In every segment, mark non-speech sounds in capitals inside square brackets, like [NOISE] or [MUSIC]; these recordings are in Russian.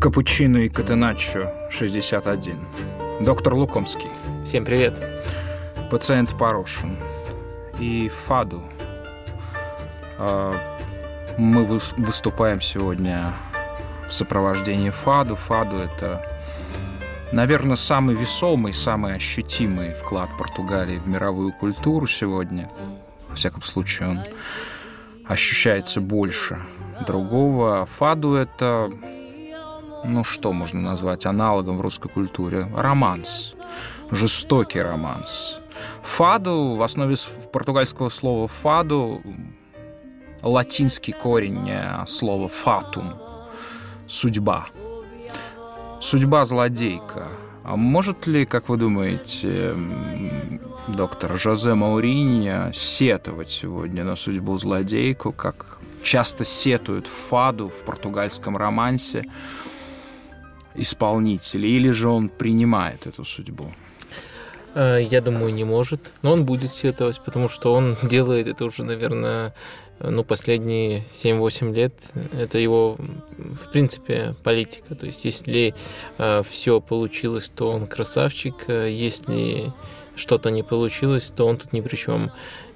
Капучино и Катеначо 61. Доктор Лукомский. Всем привет. Пациент Порошин. И Фаду. А, мы выступаем сегодня в сопровождении Фаду. Фаду — это, наверное, самый весомый, самый ощутимый вклад Португалии в мировую культуру сегодня. Во всяком случае, он ощущается больше другого. Фаду — это ну что можно назвать аналогом в русской культуре? Романс. Жестокий романс. Фаду, в основе португальского слова фаду, латинский корень слова фатум. Судьба. Судьба злодейка. А может ли, как вы думаете, доктор Жозе Мауриньо сетовать сегодня на судьбу злодейку, как часто сетуют фаду в португальском романсе? Исполнителя, или же он принимает эту судьбу? Э, я думаю, не может, но он будет сетовать, потому что он [LAUGHS] делает это уже, наверное, ну, последние 7-8 лет. Это его, в принципе, политика. То есть, если э, все получилось, то он красавчик. Э, если что-то не получилось, то он тут ни при чем.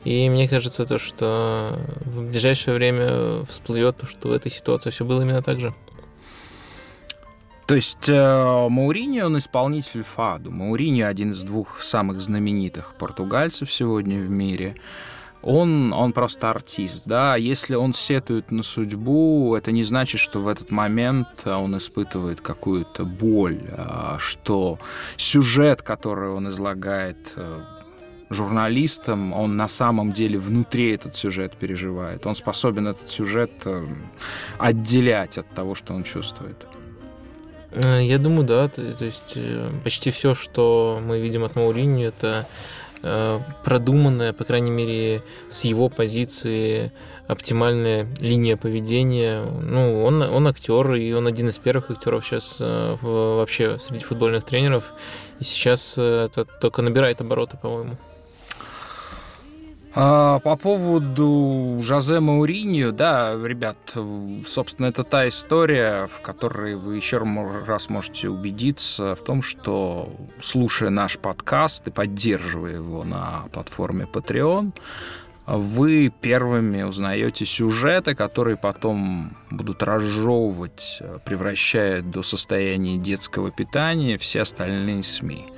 И мне кажется, то, что в ближайшее время всплывет, что в этой ситуации все было именно так же. То есть э, Маурини, он исполнитель фаду. Маурини один из двух самых знаменитых португальцев сегодня в мире. Он, он просто артист, да. Если он сетует на судьбу, это не значит, что в этот момент он испытывает какую-то боль, а что сюжет, который он излагает э, журналистам, он на самом деле внутри этот сюжет переживает. Он способен этот сюжет э, отделять от того, что он чувствует. Э, я думаю, да. То, есть э, почти все, что мы видим от Мауриньо, это э, продуманная, по крайней мере, с его позиции оптимальная линия поведения. Ну, он, он актер, и он один из первых актеров сейчас вообще среди футбольных тренеров. И сейчас это только набирает обороты, по-моему. А, по поводу Жозе Мауриньо, да, ребят, собственно, это та история, в которой вы еще раз можете убедиться в том, что, слушая наш подкаст и поддерживая его на платформе Patreon, вы первыми узнаете сюжеты, которые потом будут разжевывать, превращая до состояния детского питания все остальные СМИ.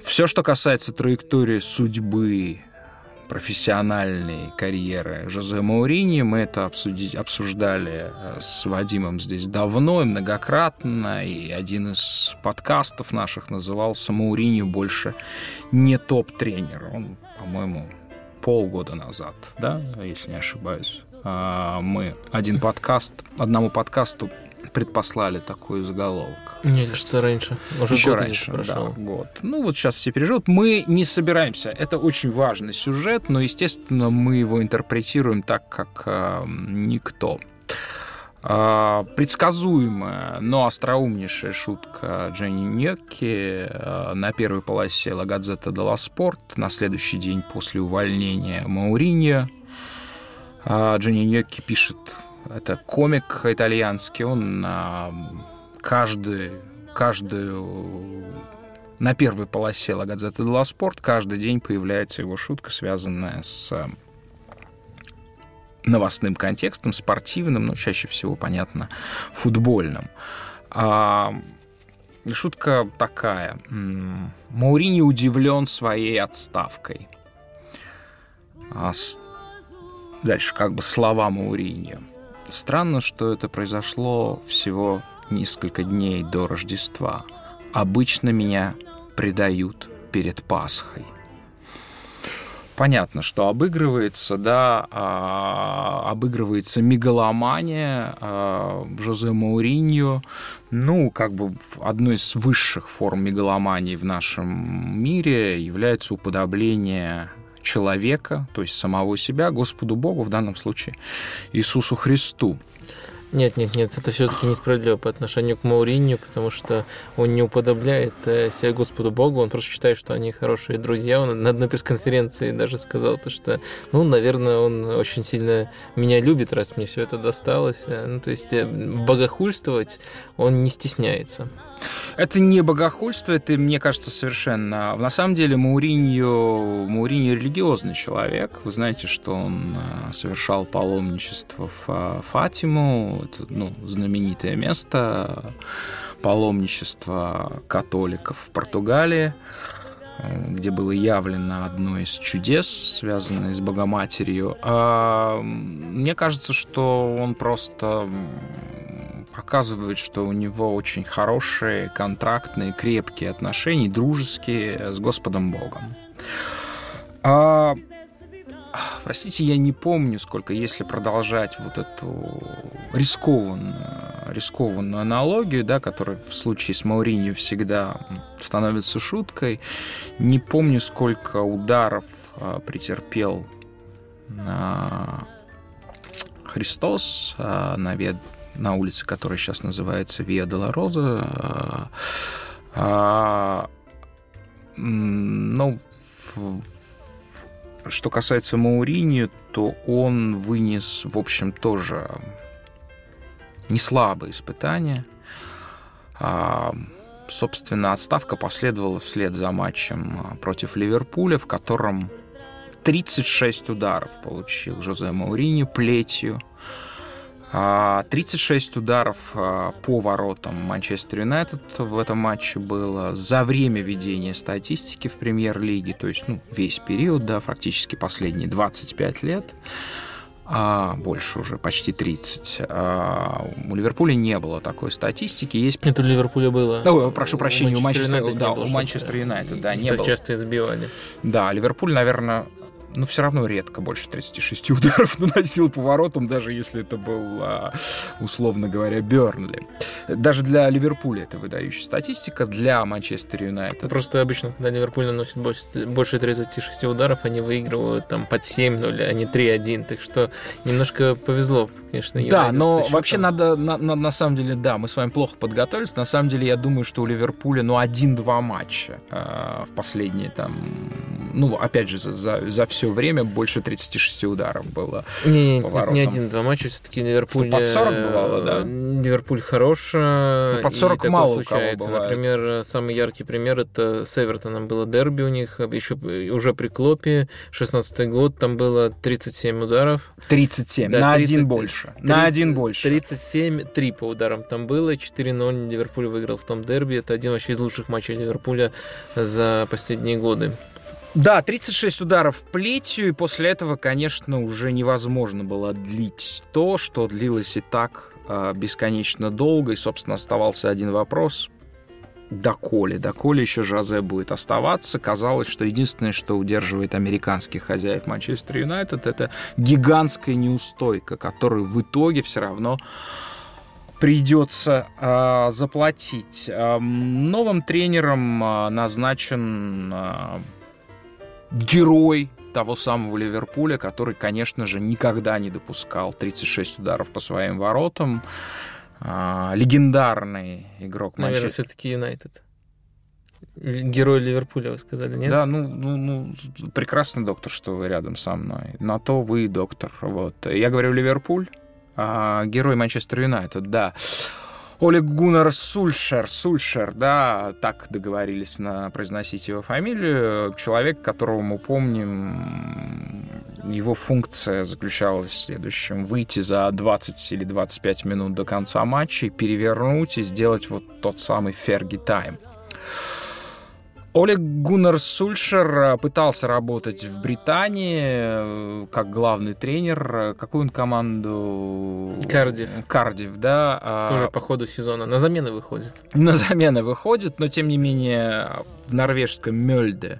Все, что касается траектории судьбы профессиональной карьеры Жозе Маурини. Мы это обсудить, обсуждали э, с Вадимом здесь давно и многократно, и один из подкастов наших назывался «Маурини больше не топ-тренер». Он, по-моему, полгода назад, да, если не ошибаюсь, а, мы один подкаст, одному подкасту предпослали такой заголовок. Мне кажется, раньше. Уже Еще год раньше, прошел. да, год. Ну, вот сейчас все переживут. Мы не собираемся. Это очень важный сюжет, но, естественно, мы его интерпретируем так, как э, никто. Э, предсказуемая, но остроумнейшая шутка Дженни Ньокки э, на первой полосе «Ла Газета Делла Спорт» на следующий день после увольнения Мауриньо. Э, Дженни Ньокки пишет это комик итальянский, он на каждый, каждую на первой полосе La Gazzetta dello Sport каждый день появляется его шутка, связанная с новостным контекстом, спортивным, но чаще всего, понятно, футбольным. А, шутка такая. Маурини удивлен своей отставкой. А, дальше как бы слова Мауриньо. Странно, что это произошло всего несколько дней до Рождества. Обычно меня предают перед Пасхой. Понятно, что обыгрывается, да, а, обыгрывается мегаломания а, Жозе Мауриньо. Ну, как бы одной из высших форм мегаломании в нашем мире является уподобление человека, то есть самого себя, Господу Богу, в данном случае Иисусу Христу. Нет, нет, нет, это все-таки несправедливо по отношению к Мауриню, потому что он не уподобляет э, себя Господу Богу, он просто считает, что они хорошие друзья. Он на одной пресс-конференции даже сказал то, что, ну, наверное, он очень сильно меня любит, раз мне все это досталось. Э, ну, то есть э, богохульствовать он не стесняется. Это не богохульство, это, мне кажется, совершенно... На самом деле Мауриньо, Мауриньо религиозный человек. Вы знаете, что он совершал паломничество в Фатиму, это ну, знаменитое место паломничества католиков в Португалии где было явлено одно из чудес, связанное с Богоматерью. А мне кажется, что он просто показывает, что у него очень хорошие, контрактные, крепкие отношения, дружеские с Господом Богом. А Простите, я не помню, сколько, если продолжать вот эту рискованную, рискованную аналогию, да, которая в случае с Мауринью всегда становится шуткой, не помню, сколько ударов а, претерпел а, Христос а, на, вед, на улице, которая сейчас называется Виа де ла Роза. Ну, что касается Маурини, то он вынес, в общем, тоже не слабое испытание. А, собственно, отставка последовала вслед за матчем против Ливерпуля, в котором 36 ударов получил Жозе Маурини плетью. 36 а, ударов а, по воротам Манчестер Юнайтед в этом матче было за время ведения статистики в премьер-лиге, то есть ну, весь период, да, фактически последние 25 лет, а больше уже, почти 30. А, у Ливерпуля не было такой статистики. Есть... Это у Ливерпуля было. Ну, прошу прощения, у Манчестер Юнайтед, да, у Манчестер Юнайтед, да, не было. часто избивали. Да, Ливерпуль, наверное, но все равно редко больше 36 ударов [LAUGHS] наносил поворотом, даже если это был, а, условно говоря, Бернли. Даже для Ливерпуля это выдающая статистика, для Манчестер Юнайтед. Просто обычно, когда Ливерпуль наносит больше, больше 36 ударов, они выигрывают там под 7-0, а не 3-1, так что немножко повезло конечно. Да, но вообще надо, на, на, на самом деле, да, мы с вами плохо подготовились. На самом деле, я думаю, что у Ливерпуля, ну, один-два матча э, в последние там, ну, опять же, за, за, за все время больше 36 ударов было. Не, не, не один-два матча, все-таки Ливерпуль... Что, под 40 бывало, да? Ливерпуль хорош. Ну, под 40 мало случается. Кого бывает. Например, самый яркий пример это с Эвертоном было дерби у них, еще уже при Клопе, 16 год, там было 37 ударов. 37, да, на 30, один больше больше. 30, на один больше. 37-3 по ударам там было. 4-0 Ливерпуль выиграл в том дерби. Это один вообще из лучших матчей Ливерпуля за последние годы. Да, 36 ударов плетью, и после этого, конечно, уже невозможно было длить то, что длилось и так э, бесконечно долго. И, собственно, оставался один вопрос доколе. Доколе еще Жозе будет оставаться. Казалось, что единственное, что удерживает американских хозяев Манчестер Юнайтед, это гигантская неустойка, которую в итоге все равно придется э, заплатить. Э, новым тренером э, назначен э, герой того самого Ливерпуля, который, конечно же, никогда не допускал 36 ударов по своим воротам а, легендарный игрок Наверное, Манчестер. все-таки Юнайтед. Герой Ливерпуля, вы сказали, нет? Да, ну, ну, ну, прекрасный доктор, что вы рядом со мной. На то вы доктор. Вот. Я говорю Ливерпуль, а герой Манчестер Юнайтед, да. Олег Гуннар Сульшер, Сульшер, да, так договорились на произносить его фамилию. Человек, которого мы помним, его функция заключалась в следующем. Выйти за 20 или 25 минут до конца матча, перевернуть и сделать вот тот самый Ферги Тайм. Олег Гуннер Сульшер э, пытался работать в Британии э, как главный тренер. Какую он команду? Кардив. Кардив, да. А Тоже по ходу сезона. На замены выходит. На замены выходит, но тем не менее в норвежском Мельде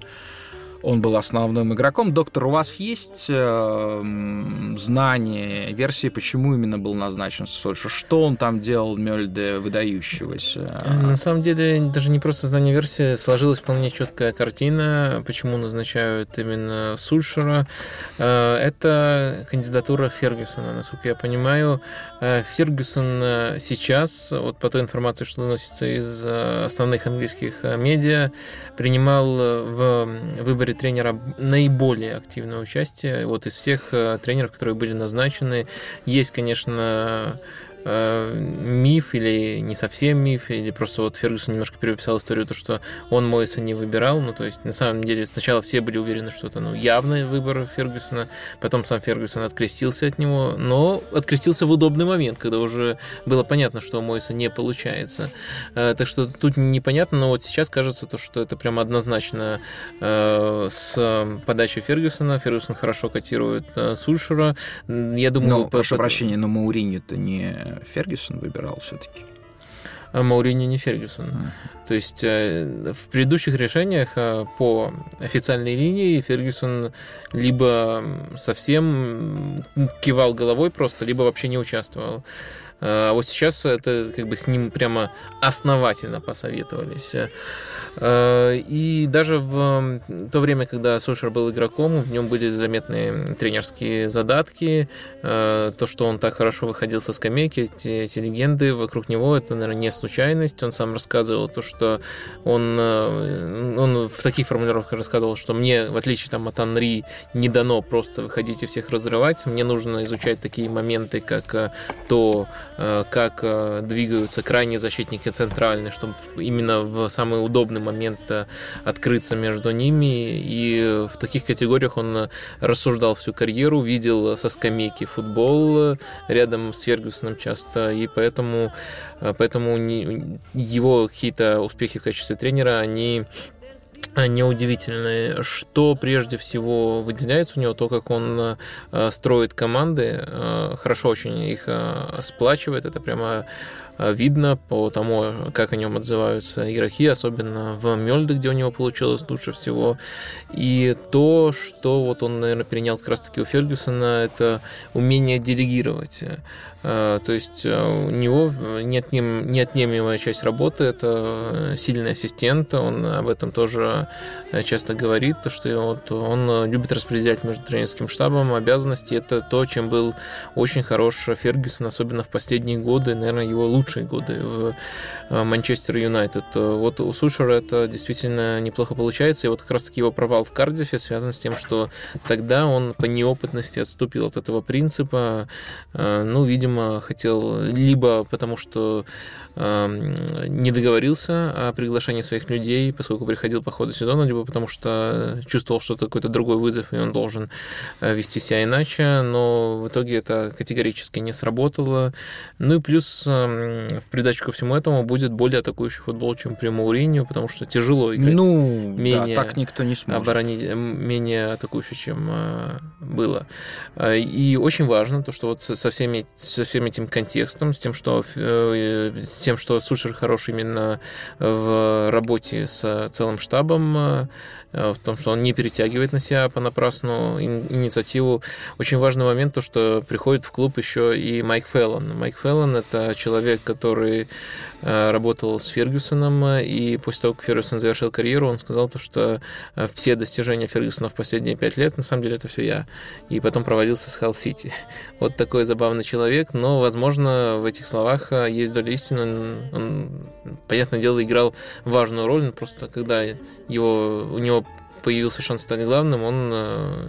он был основным игроком. Доктор, у вас есть э, знание, версии, почему именно был назначен Сольшер? Что он там делал, Мельде, выдающегося? На самом деле, даже не просто знание версии, сложилась вполне четкая картина, почему назначают именно Сульшера. Э, это кандидатура Фергюсона, насколько я понимаю. Э, Фергюсон э, сейчас, вот по той информации, что доносится из основных английских медиа, принимал в выборе тренера наиболее активное участие. Вот из всех тренеров, которые были назначены, есть, конечно, э, миф или не совсем миф, или просто вот Фергюсон немножко переписал историю, то, что он Мойса не выбирал. Ну, то есть, на самом деле, сначала все были уверены, что это ну, явный выбор Фергюсона, потом сам Фергюсон открестился от него, но открестился в удобный момент, когда уже было понятно, что у Мойса не получается. Э, так что тут непонятно, но вот сейчас кажется, то, что это прям однозначно э, с подачи Фергюсона. Фергюсон хорошо котирует э, Сульшера. Я думаю... Но, прошу по... прощения, но Маурини-то не Фергюсон выбирал все-таки. А Маурини не Фергюсон. Mm. То есть э, в предыдущих решениях э, по официальной линии Фергюсон либо совсем кивал головой просто, либо вообще не участвовал. А вот сейчас это как бы с ним прямо основательно посоветовались. Э, и даже в то время, когда Сульшер был игроком, в нем были заметные тренерские задатки. Э, то, что он так хорошо выходил со скамейки, эти, эти легенды вокруг него, это, наверное, не случайность. Он сам рассказывал то, что он, э, он в таких формулировках рассказывал, что мне, в отличие там, от Анри, не дано просто выходить и всех разрывать. Мне нужно изучать такие моменты, как то, как двигаются крайние защитники центральные, чтобы именно в самый удобный момент открыться между ними. И в таких категориях он рассуждал всю карьеру, видел со скамейки футбол рядом с Фергюсоном часто, и поэтому, поэтому его какие-то успехи в качестве тренера, они неудивительные. Что прежде всего выделяется у него, то, как он э, строит команды, э, хорошо очень их э, сплачивает, это прямо Э, видно по тому, как о нем отзываются игроки, особенно в Мельде, где у него получилось лучше всего. И то, что вот он, наверное, перенял как раз-таки у Фергюсона, это умение делегировать. Э, то есть э, у него неотнем, неотъемлемая часть работы – это сильный ассистент, он об этом тоже часто говорит, то, что вот он любит распределять между тренерским штабом обязанности. Это то, чем был очень хорош Фергюсон, особенно в последние годы, наверное, его лучшие годы в э, Манчестер Юнайтед. Вот у Сушера это действительно неплохо получается, и вот как раз-таки его провал в Кардифе связан с тем, что тогда он по неопытности отступил от этого принципа, э, ну, видимо, хотел либо потому, что не договорился о приглашении своих людей, поскольку приходил по ходу сезона, либо потому что чувствовал, что это какой-то другой вызов, и он должен э, вести себя иначе, но в итоге это категорически не сработало. Ну и плюс в придачу ко всему этому будет более атакующий футбол, чем при Мауриньо, потому что тяжело играть. Ну, менее да, так никто не сможет. Оборонить, менее атакующий, чем э, было. Э, и очень важно то, что вот со, всеми, со всем этим контекстом, с тем, что с тем, что Сушер хорош именно в работе с целым штабом, э, в том, что он не перетягивает на себя понапрасну инициативу. Очень важный момент то, что приходит в клуб еще и Майк Феллон. Майк Феллон – это человек, который Э, работал с Фергюсоном, и после того, как Фергюсон завершил карьеру, он сказал то, что э, все достижения Фергюсона в последние пять лет, на самом деле, это все я. И потом проводился с Халл-Сити. [LAUGHS] Вот такой забавный человек, но, возможно, в этих словах э, есть доля истины. Он, он, понятное дело, играл важную роль, но просто когда его, у него появился шанс стать главным, он э,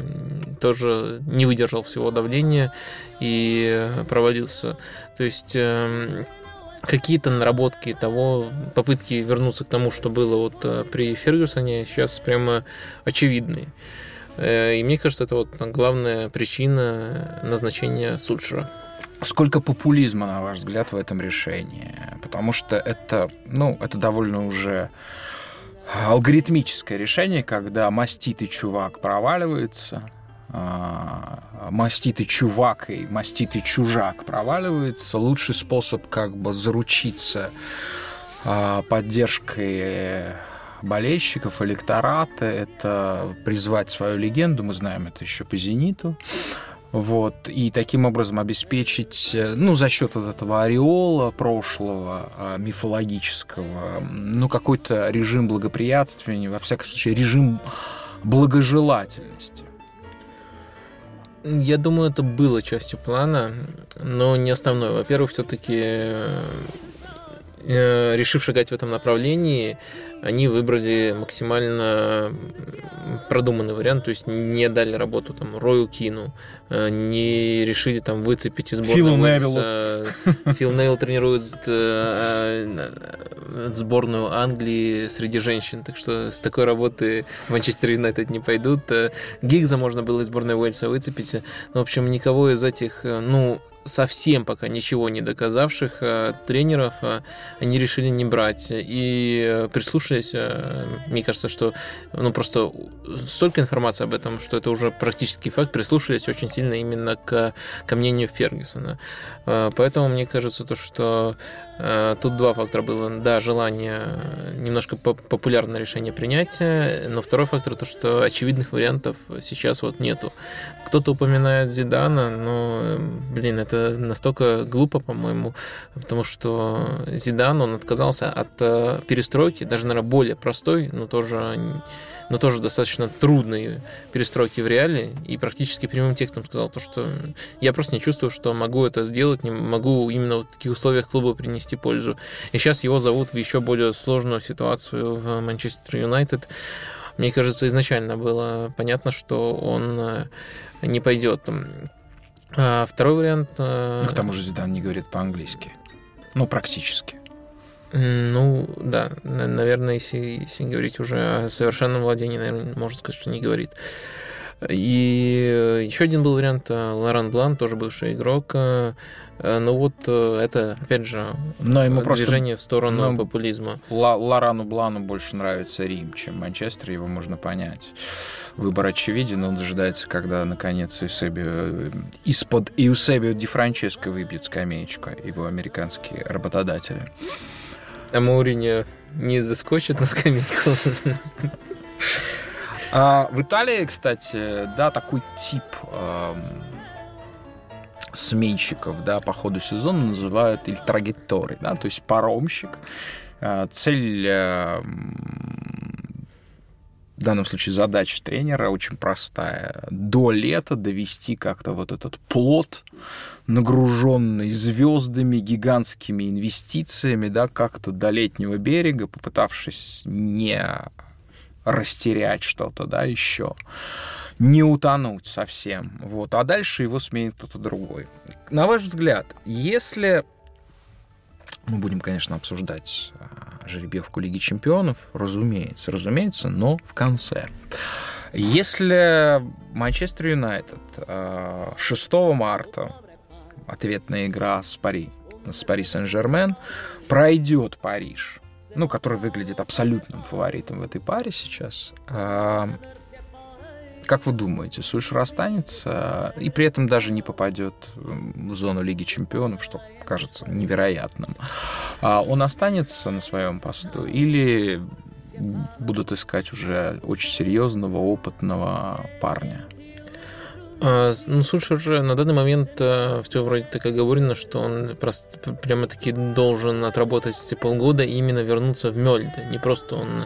тоже не выдержал всего давления и провалился. То есть э, какие-то наработки того, попытки вернуться к тому, что было вот э, при Фергюсоне, сейчас прямо очевидны. Э, и мне кажется, это вот главная причина назначения Сульшера. Сколько популизма, на ваш взгляд, в этом решении? Потому что это, ну, это довольно уже алгоритмическое решение, когда маститый чувак проваливается, а, маститый чувак и маститый чужак проваливается, лучший способ как бы заручиться а, поддержкой болельщиков, электората, это призвать свою легенду, мы знаем это еще по «Зениту», вот, и таким образом обеспечить, ну, за счет вот этого ореола прошлого, а, мифологического, ну, какой-то режим благоприятствия, во всяком случае, режим благожелательности. Я думаю, это было частью плана, но не основной. Во-первых, все-таки э, решив шагать в этом направлении, они выбрали максимально продуманный вариант, то есть не дали работу там Рою Кину, э, не решили там выцепить из сборной Фил Невиллу. Фил Нейл тренирует э, э, сборную Англии среди женщин, так что с такой работы Манчестер Юнайтед не пойдут. Гигза можно было из сборной Уэльса выцепить, но, в общем, никого из этих, ну, совсем пока ничего не доказавших э, тренеров э, они решили не брать. И э, прислушались, мне кажется, что ну просто столько информации об этом, что это уже практически факт, прислушались очень сильно именно к, к мнению Фергюсона. Поэтому мне кажется, то, что тут два фактора было. Да, желание немножко популярное решение принять, но второй фактор то, что очевидных вариантов сейчас вот нету. Кто-то упоминает Зидана, но, блин, это настолько глупо, по-моему, потому что Зидан, он отказался от э, перестройки, даже, наверное, более простой, но тоже, но тоже достаточно трудной перестройки в реале, и практически прямым текстом сказал то, что я просто не чувствую, что могу это сделать, не могу именно в таких условиях клуба принести пользу. И сейчас его зовут в еще более сложную ситуацию в Манчестер Юнайтед. Мне кажется, изначально было понятно, что он э, не пойдет. А второй вариант... Э, ну, к тому же Зидан не говорит по-английски. Ну, практически. Ну, да, наверное, если, если говорить уже о совершенном владении, наверное, можно сказать, что не говорит. И еще один был вариант э, Лоран Блан, тоже бывший игрок. Э, ну вот это, опять же, Но ему движение просто... в сторону Но популизма. Лорану Блану больше нравится Рим, чем Манчестер, его можно понять выбор очевиден, он дожидается, когда, наконец, Эусебио, из-под Иусебио Ди Франческо выбьет скамеечку его американские работодатели. А Мауриньо не заскочит на скамейку? А, в Италии, кстати, да, такой тип эм, сменщиков, да, по ходу сезона называют или трагетторы, да, то есть паромщик. Э, цель э, в данном случае задача тренера очень простая. До лета довести как-то вот этот плод, нагруженный звездами, гигантскими инвестициями, да, как-то до летнего берега, попытавшись не растерять что-то, да, еще не утонуть совсем. Вот. А дальше его сменит кто-то другой. На ваш взгляд, если мы будем, конечно, обсуждать а, жеребьевку Лиги Чемпионов, разумеется, разумеется, но в конце. Если Манчестер Юнайтед 6 а, марта ответная игра с Пари, с Пари Сен-Жермен, пройдет Париж, ну, который выглядит абсолютным фаворитом в этой паре сейчас, а, как вы думаете, Сульшер останется и при этом даже не попадет в зону Лиги Чемпионов, что кажется невероятным? А он останется на своем посту или будут искать уже очень серьезного, опытного парня? А, ну, Сульшер же на данный момент э, все вроде так оговорено, что он просто прямо-таки должен отработать эти полгода и именно вернуться в Мельде. Не просто он...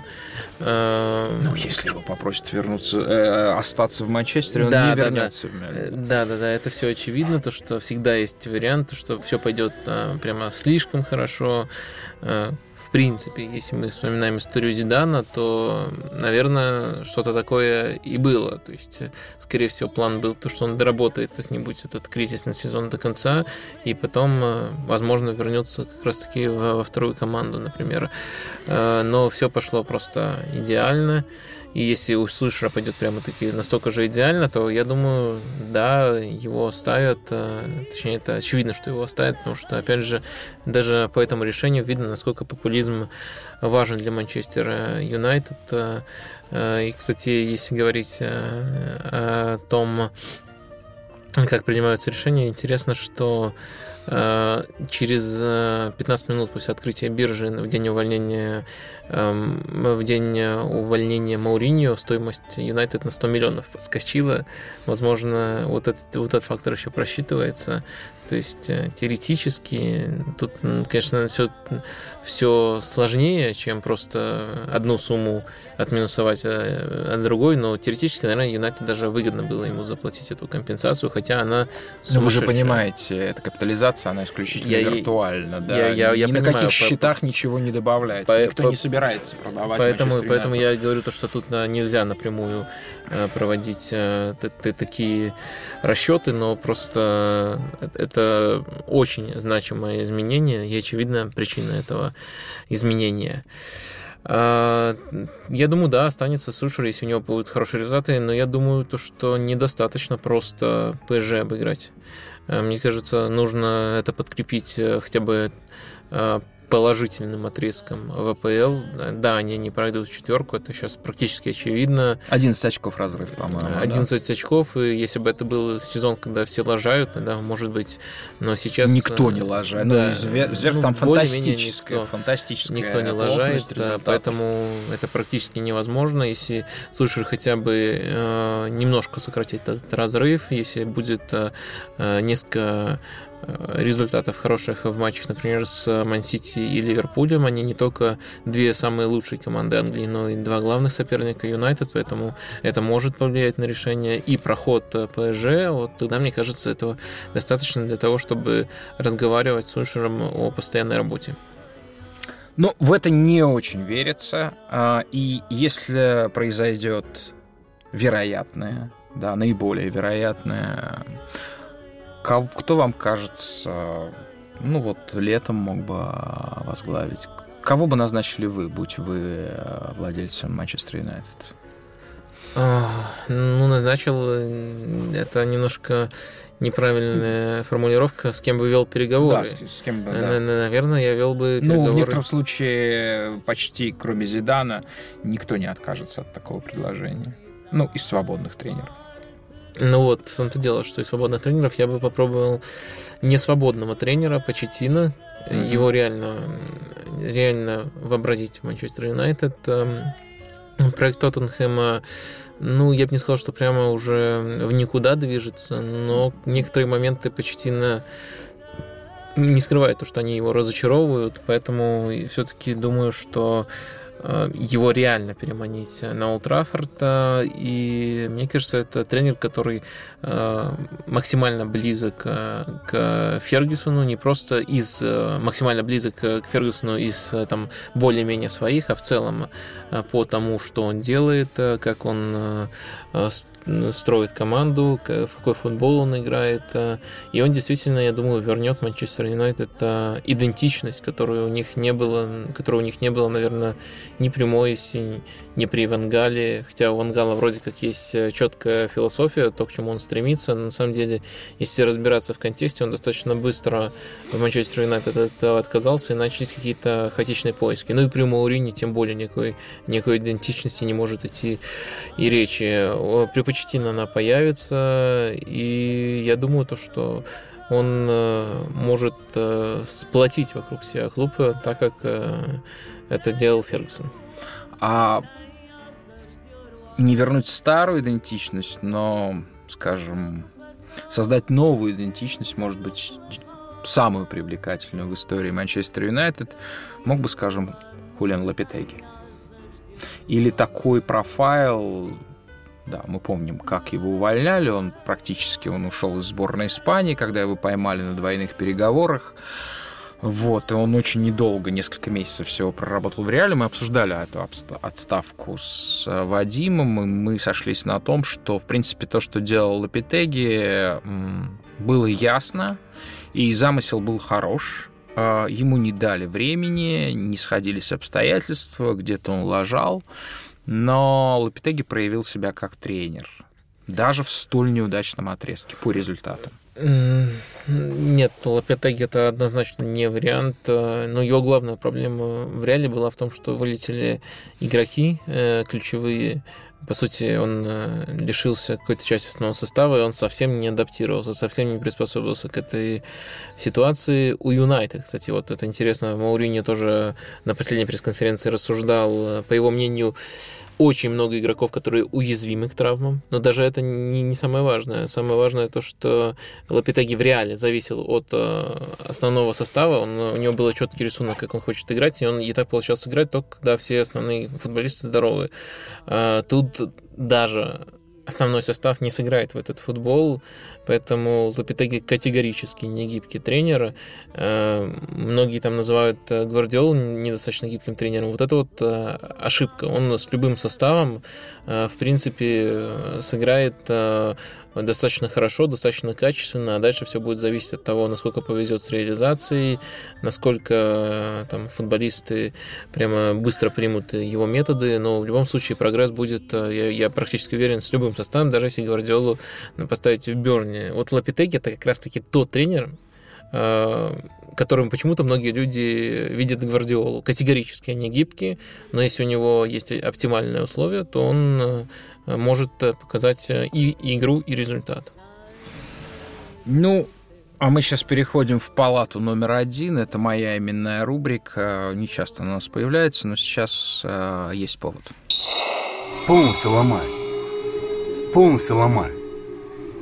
Э... Ну, если его попросят вернуться, э, остаться в Манчестере, он да, не да, вернется да. в Мельде. Да, да, да, это все очевидно, то, что всегда есть вариант, что все пойдет э, прямо слишком хорошо, э, в принципе, если мы вспоминаем историю Зидана, то, наверное, что-то такое и было. То есть, скорее всего, план был то, что он доработает как-нибудь этот кризисный сезон до конца, и потом, э, возможно, вернется как раз-таки во вторую команду, например. Э, но все пошло просто идеально. И если у Слушера пойдет прямо-таки настолько же идеально, то я думаю, да, его оставят. Э, точнее, это очевидно, что его оставят, потому что, опять же, даже по этому решению видно, насколько популизм важен для Манчестера Юнайтед. Э, и, кстати, если говорить э, о том, как принимаются решения. Интересно, что э, через 15 э, минут после открытия биржи в день увольнения эм, в день увольнения Мауриньо стоимость Юнайтед на 100 миллионов подскочила. Возможно, вот этот, вот этот фактор еще просчитывается. То есть э, теоретически тут, конечно, все, все сложнее, чем просто одну сумму отминусовать э, от другой, но теоретически, наверное, Юнайтед даже выгодно было ему заплатить эту компенсацию, хотя она Ну, вы же понимаете, эта капитализация, она исключительно я, виртуальна, да? Я, я, я Ни понимаю, на каких счетах по... ничего не добавляется, по, никто по, не собирается продавать Поэтому, поэтому я говорю то, что тут нельзя напрямую э, проводить такие расчеты, но просто это очень значимое изменение и, очевидно, причина этого изменения. А, я думаю, да, останется Сушер, если у него будут хорошие результаты, но я думаю, то, что недостаточно просто ПЖ обыграть. А, мне кажется, нужно это подкрепить э, хотя бы а, положительным отрезком в АПЛ. Да, они не пройдут в четверку, это сейчас практически очевидно. 11 очков разрыв, по-моему. 11 да. очков, и если бы это был сезон, когда все лажают, тогда, может быть, но сейчас... Никто не лажает. Да, ну, Зверг, Зверг ну, там фантастическое, никто, фантастическое. Никто не лажает, да, поэтому это практически невозможно, если слушай хотя бы э, немножко сократить этот разрыв, если будет э, э несколько Э, результатов хороших в матчах, например, с Ман-Сити и Ливерпулем. Они не только две самые лучшие команды Англии, но и два главных соперника Юнайтед, поэтому это может повлиять на решение. И проход ПСЖ, вот тогда, мне кажется, этого достаточно для того, чтобы разговаривать с Ульшером о постоянной работе. Ну, в это не очень верится. А, и если произойдет вероятное, да, наиболее вероятное кто вам кажется, ну вот летом мог бы возглавить? Кого бы назначили вы, будь вы э, владельцем Манчестер Юнайтед? Ну, назначил э, это немножко неправильная формулировка, с кем бы вел переговоры. Да, с, с кем бы, да. Наверное, я вел бы переговоры. Ну, в некотором случае, почти кроме Зидана, никто не откажется от такого предложения. Ну, из свободных тренеров. Ну вот, в том-то дело, что из свободных тренеров я бы попробовал не свободного тренера Почетина. Mm-hmm. Его реально, реально вообразить в Манчестер Юнайтед. Эм, проект Тоттенхэма, ну, я бы не сказал, что прямо уже в никуда движется, но некоторые моменты Почетина не скрывают то, что они его разочаровывают, поэтому все-таки думаю, что его реально переманить на Олд Траффорд. И мне кажется, это тренер, который э, максимально близок к Фергюсону, не просто из максимально близок к Фергюсону из там более-менее своих, а в целом по тому, что он делает, как он строит команду, в какой футбол он играет. И он действительно, я думаю, вернет Манчестер Юнайтед идентичность, которую у них не было, которую у них не было, наверное, ни при Мойсе, ни при Вангале, хотя у Вангала вроде как есть э, четкая философия, то, к чему он стремится, но на самом деле, если разбираться в контексте, он достаточно быстро в Манчестер Юнайтед от этого отказался, и начались какие-то хаотичные поиски. Ну и при Маурине тем более никакой, никакой идентичности не может идти и речи. При Почтино она появится, и я думаю, то, что он э, может э, сплотить вокруг себя клуб, так как это делал Фергюсон. А не вернуть старую идентичность, но, скажем, создать новую идентичность, может быть, самую привлекательную в истории Манчестер Юнайтед, мог бы, скажем, Хулиан Лапитеги. Или такой профайл, да, мы помним, как его увольняли, он практически он ушел из сборной Испании, когда его поймали на двойных переговорах. Вот, и он очень недолго, несколько месяцев всего проработал в реале. Мы обсуждали эту отставку с э, Вадимом, и мы сошлись на том, что, в принципе, то, что делал Лапитеги, было ясно, и замысел был хорош. А, ему не дали времени, не сходились обстоятельства, где-то он лажал, но Лапитеги проявил себя как тренер, даже в столь неудачном отрезке по результатам. Нет, Лапетеги это однозначно не вариант. Э, но его главная проблема в реале была в том, что вылетели игроки э, ключевые. По сути, он э, лишился какой-то части основного состава, и он совсем не адаптировался, совсем не приспособился к этой ситуации. У Юнайтед, кстати, вот это интересно, Мауриньо тоже на последней пресс-конференции рассуждал, э, по его мнению, очень много игроков, которые уязвимы к травмам, но даже это не, не самое важное. Самое важное то, что Лапитеги в реале зависел от э, основного состава, он, у него был четкий рисунок, как он хочет играть, и он и так получалось играть только когда все основные футболисты здоровы. Э, тут даже основной состав не сыграет в этот футбол, поэтому Лапитеги категорически не гибкий тренер. Э, многие там называют э, Гвардиолу недостаточно гибким тренером. Вот это вот э, ошибка. Он с любым составом, в принципе, сыграет достаточно хорошо, достаточно качественно, а дальше все будет зависеть от того, насколько повезет с реализацией, насколько э, там футболисты прямо быстро примут его методы, но в любом случае прогресс будет, э, я, я практически уверен, с любым составом, даже если Гвардиолу поставить в Берне. Вот Лапитеги это как раз-таки тот тренер, э, которым почему-то многие люди видят Гвардиолу. Категорически они гибкие, но если у него есть оптимальные условия, то он может э, показать э, и игру, и результат. Ну, а мы сейчас переходим в палату номер один. Это моя именная рубрика. Не часто она у нас появляется, но сейчас э, есть повод. Полностью ломай. Полностью ломай.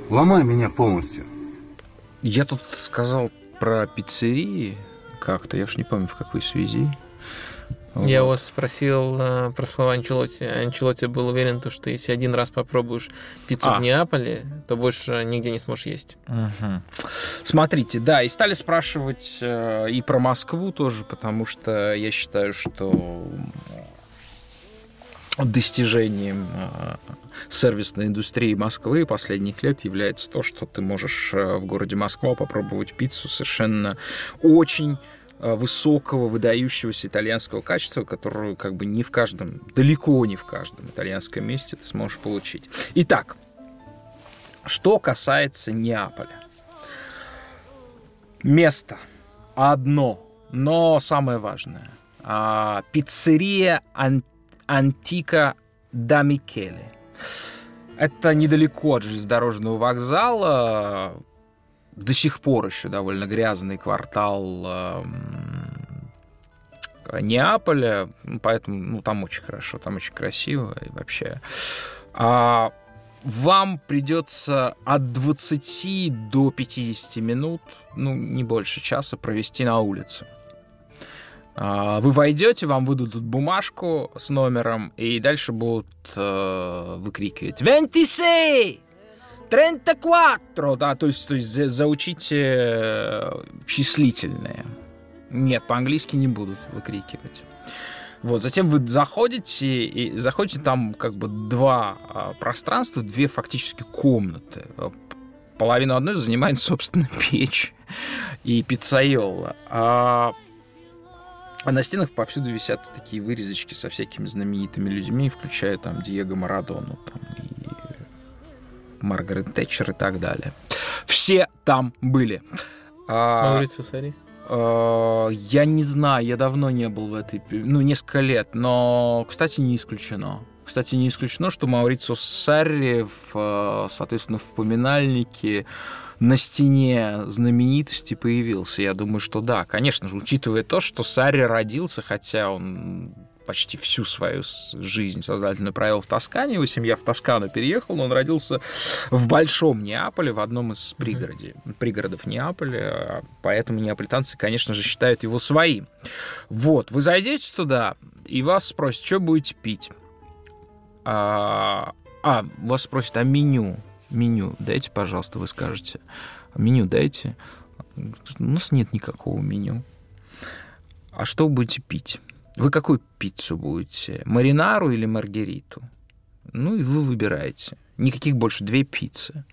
Ломай меня полностью. Я тут сказал про пиццерии как-то, я уж не помню в какой связи. Я вас спросил э, про слова Анчелоти. Анчелоти был уверен, то, что если один раз попробуешь пиццу а. в Неаполе, то больше нигде не сможешь есть. Угу. Смотрите, да, и стали спрашивать э, и про Москву тоже, потому что я считаю, что достижением э, сервисной индустрии Москвы последних лет является то, что ты можешь э, в городе Москва попробовать пиццу совершенно очень Э, высокого, выдающегося итальянского качества, которую как бы не в каждом, далеко не в каждом итальянском месте ты сможешь получить. Итак, что касается Неаполя. Место одно, но самое важное. А, пиццерия Ан- Антика да Микеле. Это недалеко от железнодорожного вокзала, до сих пор еще довольно грязный квартал э, Неаполя, ну, поэтому ну, там очень хорошо, там очень красиво и вообще. А вам придется от 20 до 50 минут, ну, не больше часа, провести на улице. А, вы войдете, вам выдадут бумажку с номером, и дальше будут э, выкрикивать «Вентисей!» 34, да, то есть, то есть заучите э, числительные. Нет, по-английски не будут выкрикивать. Вот, затем вы заходите, и заходите там как бы два а, пространства, две фактически комнаты. Половину одной занимает, собственно, [LAUGHS] печь и пиццайола. А, а на стенах повсюду висят такие вырезочки со всякими знаменитыми людьми, включая там Диего Марадону там, и Маргарет Тэтчер и так далее. Все там были. А, Маурицио Сари? А, я не знаю, я давно не был в этой... Ну, несколько лет, но, кстати, не исключено. Кстати, не исключено, что Маурицио Сарри, в, соответственно, в поминальнике на стене знаменитости появился. Я думаю, что да, конечно же, учитывая то, что Сарри родился, хотя он почти всю свою жизнь сознательно провел в Тоскане. Его семья в Тоскану переехала, но он родился в Большом Неаполе, в одном из пригороде, пригородов Неаполя. Поэтому неаполитанцы, конечно же, считают его своим. Вот, вы зайдете туда, и вас спросят, что будете пить. А, а вас спросят, а меню? Меню дайте, пожалуйста, вы скажете. Меню дайте. У нас нет никакого меню. А что будете пить? Вы какую пиццу будете? Маринару или маргариту? Ну, и вы выбираете. Никаких больше, две пиццы.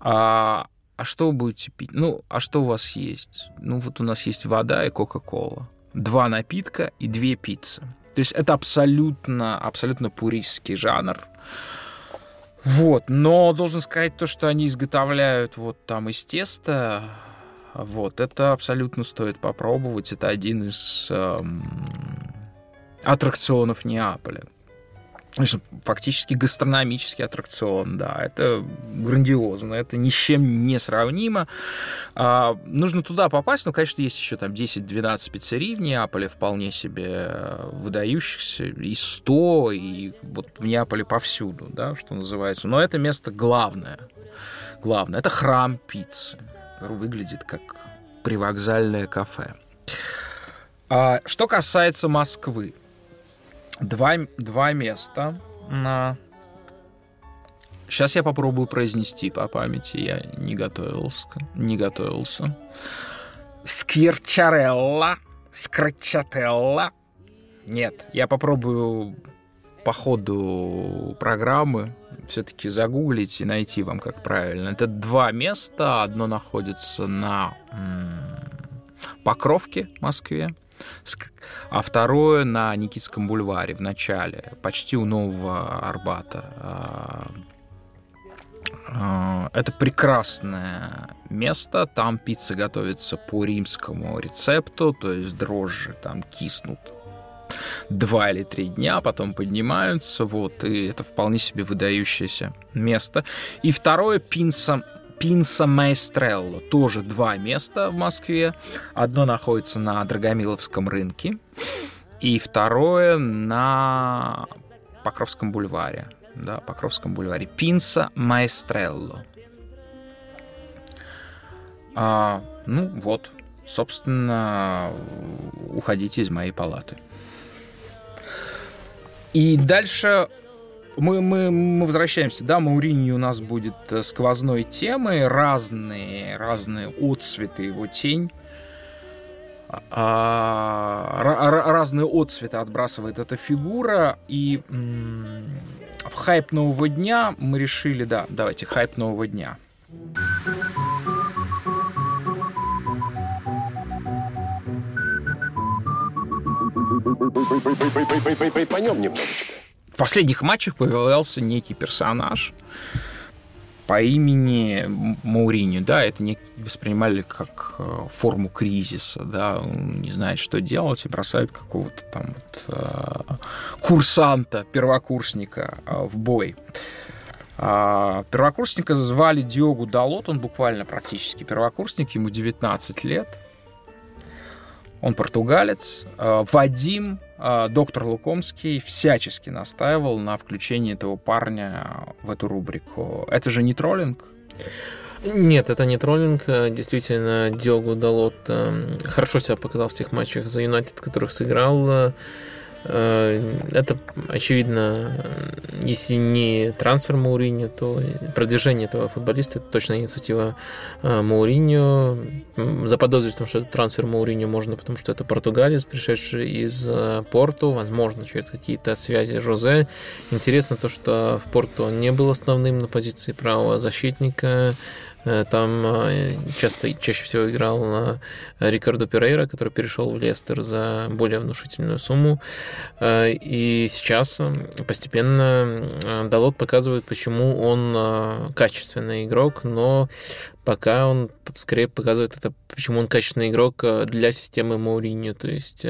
А, а что вы будете пить? Ну, а что у вас есть? Ну, вот у нас есть вода и Кока-Кола. Два напитка и две пиццы. То есть это абсолютно, абсолютно пуристский жанр. Вот, но должен сказать то, что они изготовляют вот там из теста, вот, это абсолютно стоит попробовать. Это один из эм, аттракционов Неаполя. Конечно, фактически гастрономический аттракцион, да, это грандиозно, это ни с чем не сравнимо. А, нужно туда попасть, но, конечно, есть еще там 10-12 пиццерий в Неаполе, вполне себе выдающихся, и 100, и вот в Неаполе повсюду, да, что называется. Но это место главное, главное, это храм пиццы, который выглядит как привокзальное кафе. А, что касается Москвы, два, два места на... Сейчас я попробую произнести по памяти, я не готовился. Не готовился. Скирчарелла, Скрачателла. Нет, я попробую по ходу программы все-таки загуглить и найти вам, как правильно. Это два места. Одно находится на Покровке, Москве, а второе на Никитском бульваре в начале, почти у Нового Арбата. А, а, это прекрасное место. Там пицца готовится по римскому рецепту, то есть дрожжи там киснут два или три дня, потом поднимаются, вот, и это вполне себе выдающееся место. И второе, пинса Пинса Майстрелло. Тоже два места в Москве. Одно находится на Драгомиловском рынке, и второе на Покровском бульваре. Да, Покровском бульваре. Пинса Майстрелло. А, ну вот, собственно, уходите из моей палаты. И дальше мы, мы, мы возвращаемся, да, Маурини у нас будет э, сквозной темой, разные, разные отцветы его тень, а, разные отцветы отбрасывает эта фигура, и в хайп нового дня мы решили, да, давайте хайп нового дня. Поймем немножечко последних матчах появлялся некий персонаж по имени Маурини, да, это не воспринимали как э, форму кризиса, да, он не знает, что делать, и бросает какого-то там вот, э, курсанта, первокурсника э, в бой. А, первокурсника звали Диогу Далот, он буквально практически первокурсник, ему 19 лет. Он португалец. Вадим а, доктор Лукомский всячески настаивал на включении этого парня в эту рубрику. Это же не троллинг? Нет, это не троллинг. Действительно, Диогу Далот хорошо себя показал в тех матчах за Юнайтед, которых сыграл. Э, это, очевидно, если не трансфер Мауриньо, то продвижение этого футболиста это точно инициатива э, Мауриньо. Заподозрить в том, что это трансфер Мауриньо можно, потому что это португалец, пришедший из э, Порту, возможно, через какие-то связи Жозе. Интересно то, что в Порту он не был основным на позиции правого защитника. Э, там э, часто, чаще всего играл Рикардо Перейра, который перешел в Лестер за более внушительную сумму. Э, и сейчас постепенно Далот показывает, почему он качественный игрок, но пока он скорее показывает это, почему он качественный игрок для системы Мауриньо. То есть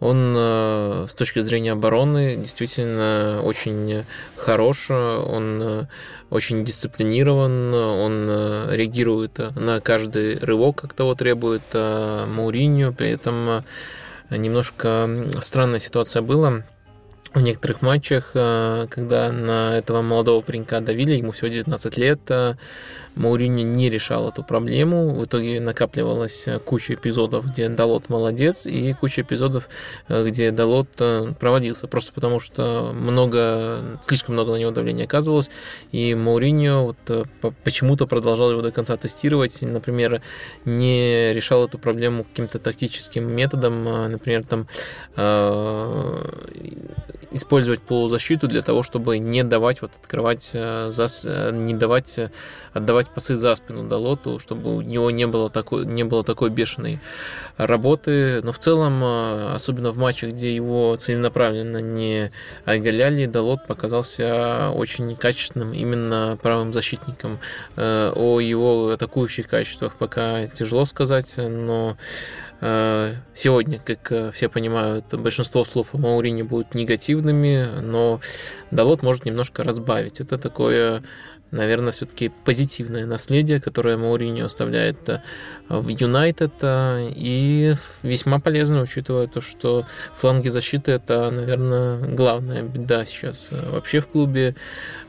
он с точки зрения обороны действительно очень хорош, он очень дисциплинирован, он э, реагирует э, на каждый рывок, как того требует э, Мауриньо, при этом немножко странная ситуация была в некоторых матчах, когда на этого молодого паренька давили, ему всего 19 лет, Мауриньо не решал эту проблему. В итоге накапливалась э, куча эпизодов, где Далот молодец, и куча эпизодов, э, где Далот э, проводился. Просто потому что много, слишком много на него давления оказывалось. И Мауриньо вот почему-то продолжал его до конца тестировать. Например, не решал эту проблему каким-то тактическим методом. Например, там использовать полузащиту для того, чтобы не давать вот открывать, не давать отдавать отдавать пасы за спину Далоту, чтобы у него не было такой, не было такой бешеной работы. Но в целом, а, особенно в матчах, где его целенаправленно не оголяли, Далот показался очень качественным именно правым защитником. Э, о его атакующих качествах пока тяжело сказать, но Э, сегодня, как э, все понимают, большинство слов о Маурини будут негативными, но Далот может немножко разбавить. Это такое наверное, все-таки позитивное наследие, которое Мауриньо оставляет э, в Юнайтед, э, и весьма полезно, учитывая то, что фланги защиты это, наверное, главная беда сейчас э, вообще в клубе.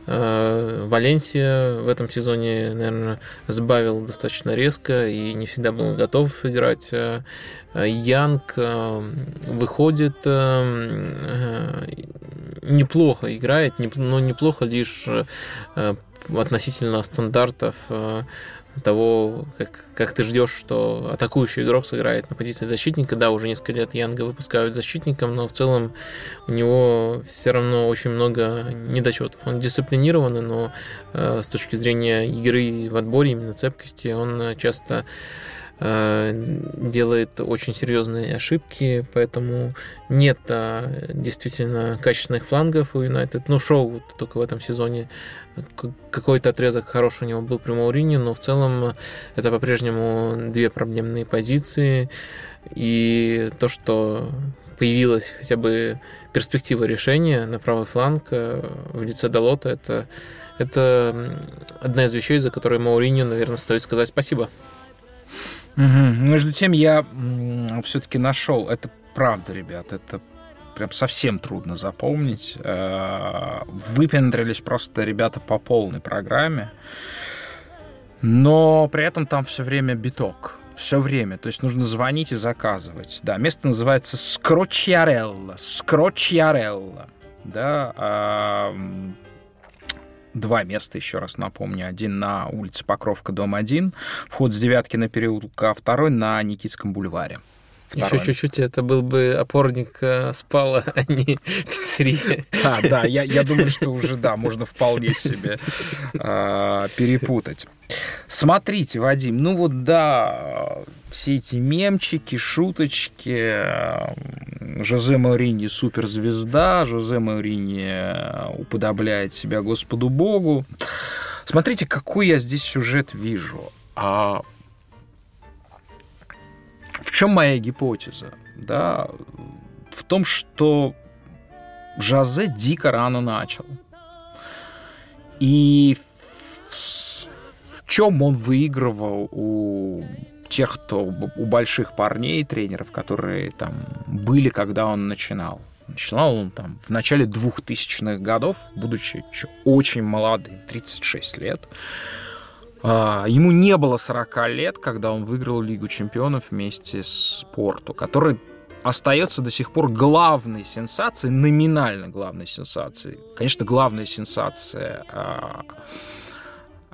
Валенсия в этом сезоне, наверное, сбавил достаточно резко и не всегда был готов играть. Янг выходит неплохо играет, но неплохо лишь относительно стандартов э, того, как, как ты ждешь, что атакующий игрок сыграет на позиции защитника. Да, уже несколько лет Янга выпускают защитником, но в целом у него все равно очень много недочетов. Он дисциплинированный, но э, с точки зрения игры в отборе, именно цепкости, он часто Э, делает очень серьезные ошибки, поэтому нет а, действительно качественных флангов у Юнайтед. Ну, шоу только в этом сезоне какой-то отрезок хороший у него был при Мауриньо, но в целом это по-прежнему две проблемные позиции. И то, что появилась хотя бы перспектива решения на правый фланг э, в лице Далота, это, это одна из вещей, за которые Мауриньо, наверное, стоит сказать спасибо. Угу. Между тем я все-таки нашел, это правда, ребят, это прям совсем трудно запомнить. Э, выпендрились просто ребята по полной программе, но при этом там все время биток. Все время. То есть нужно звонить и заказывать. Да, место называется Скрочьярелла. Скрочьярелла. Да, два места, еще раз напомню. Один на улице Покровка, дом 1, вход с девятки на переулок, а второй на Никитском бульваре. Второй. Еще чуть-чуть это был бы опорник э, спала, [LAUGHS] а не пиццерия. Да, да, я, я думаю, что уже, да, можно вполне себе э, перепутать. Смотрите, Вадим, ну вот да, все эти мемчики, шуточки, Жозе Маурини суперзвезда, Жозе Маурини уподобляет себя Господу Богу. Смотрите, какой я здесь сюжет вижу. А в чем моя гипотеза? Да, в том, что Жозе дико рано начал. И в чем он выигрывал у тех, кто у больших парней, тренеров, которые там были, когда он начинал. Начинал он там в начале 2000-х годов, будучи очень молодым, 36 лет. А, ему не было 40 лет, когда он выиграл Лигу чемпионов вместе с Порту, который остается до сих пор главной сенсацией, номинально главной сенсацией. Конечно, главная сенсация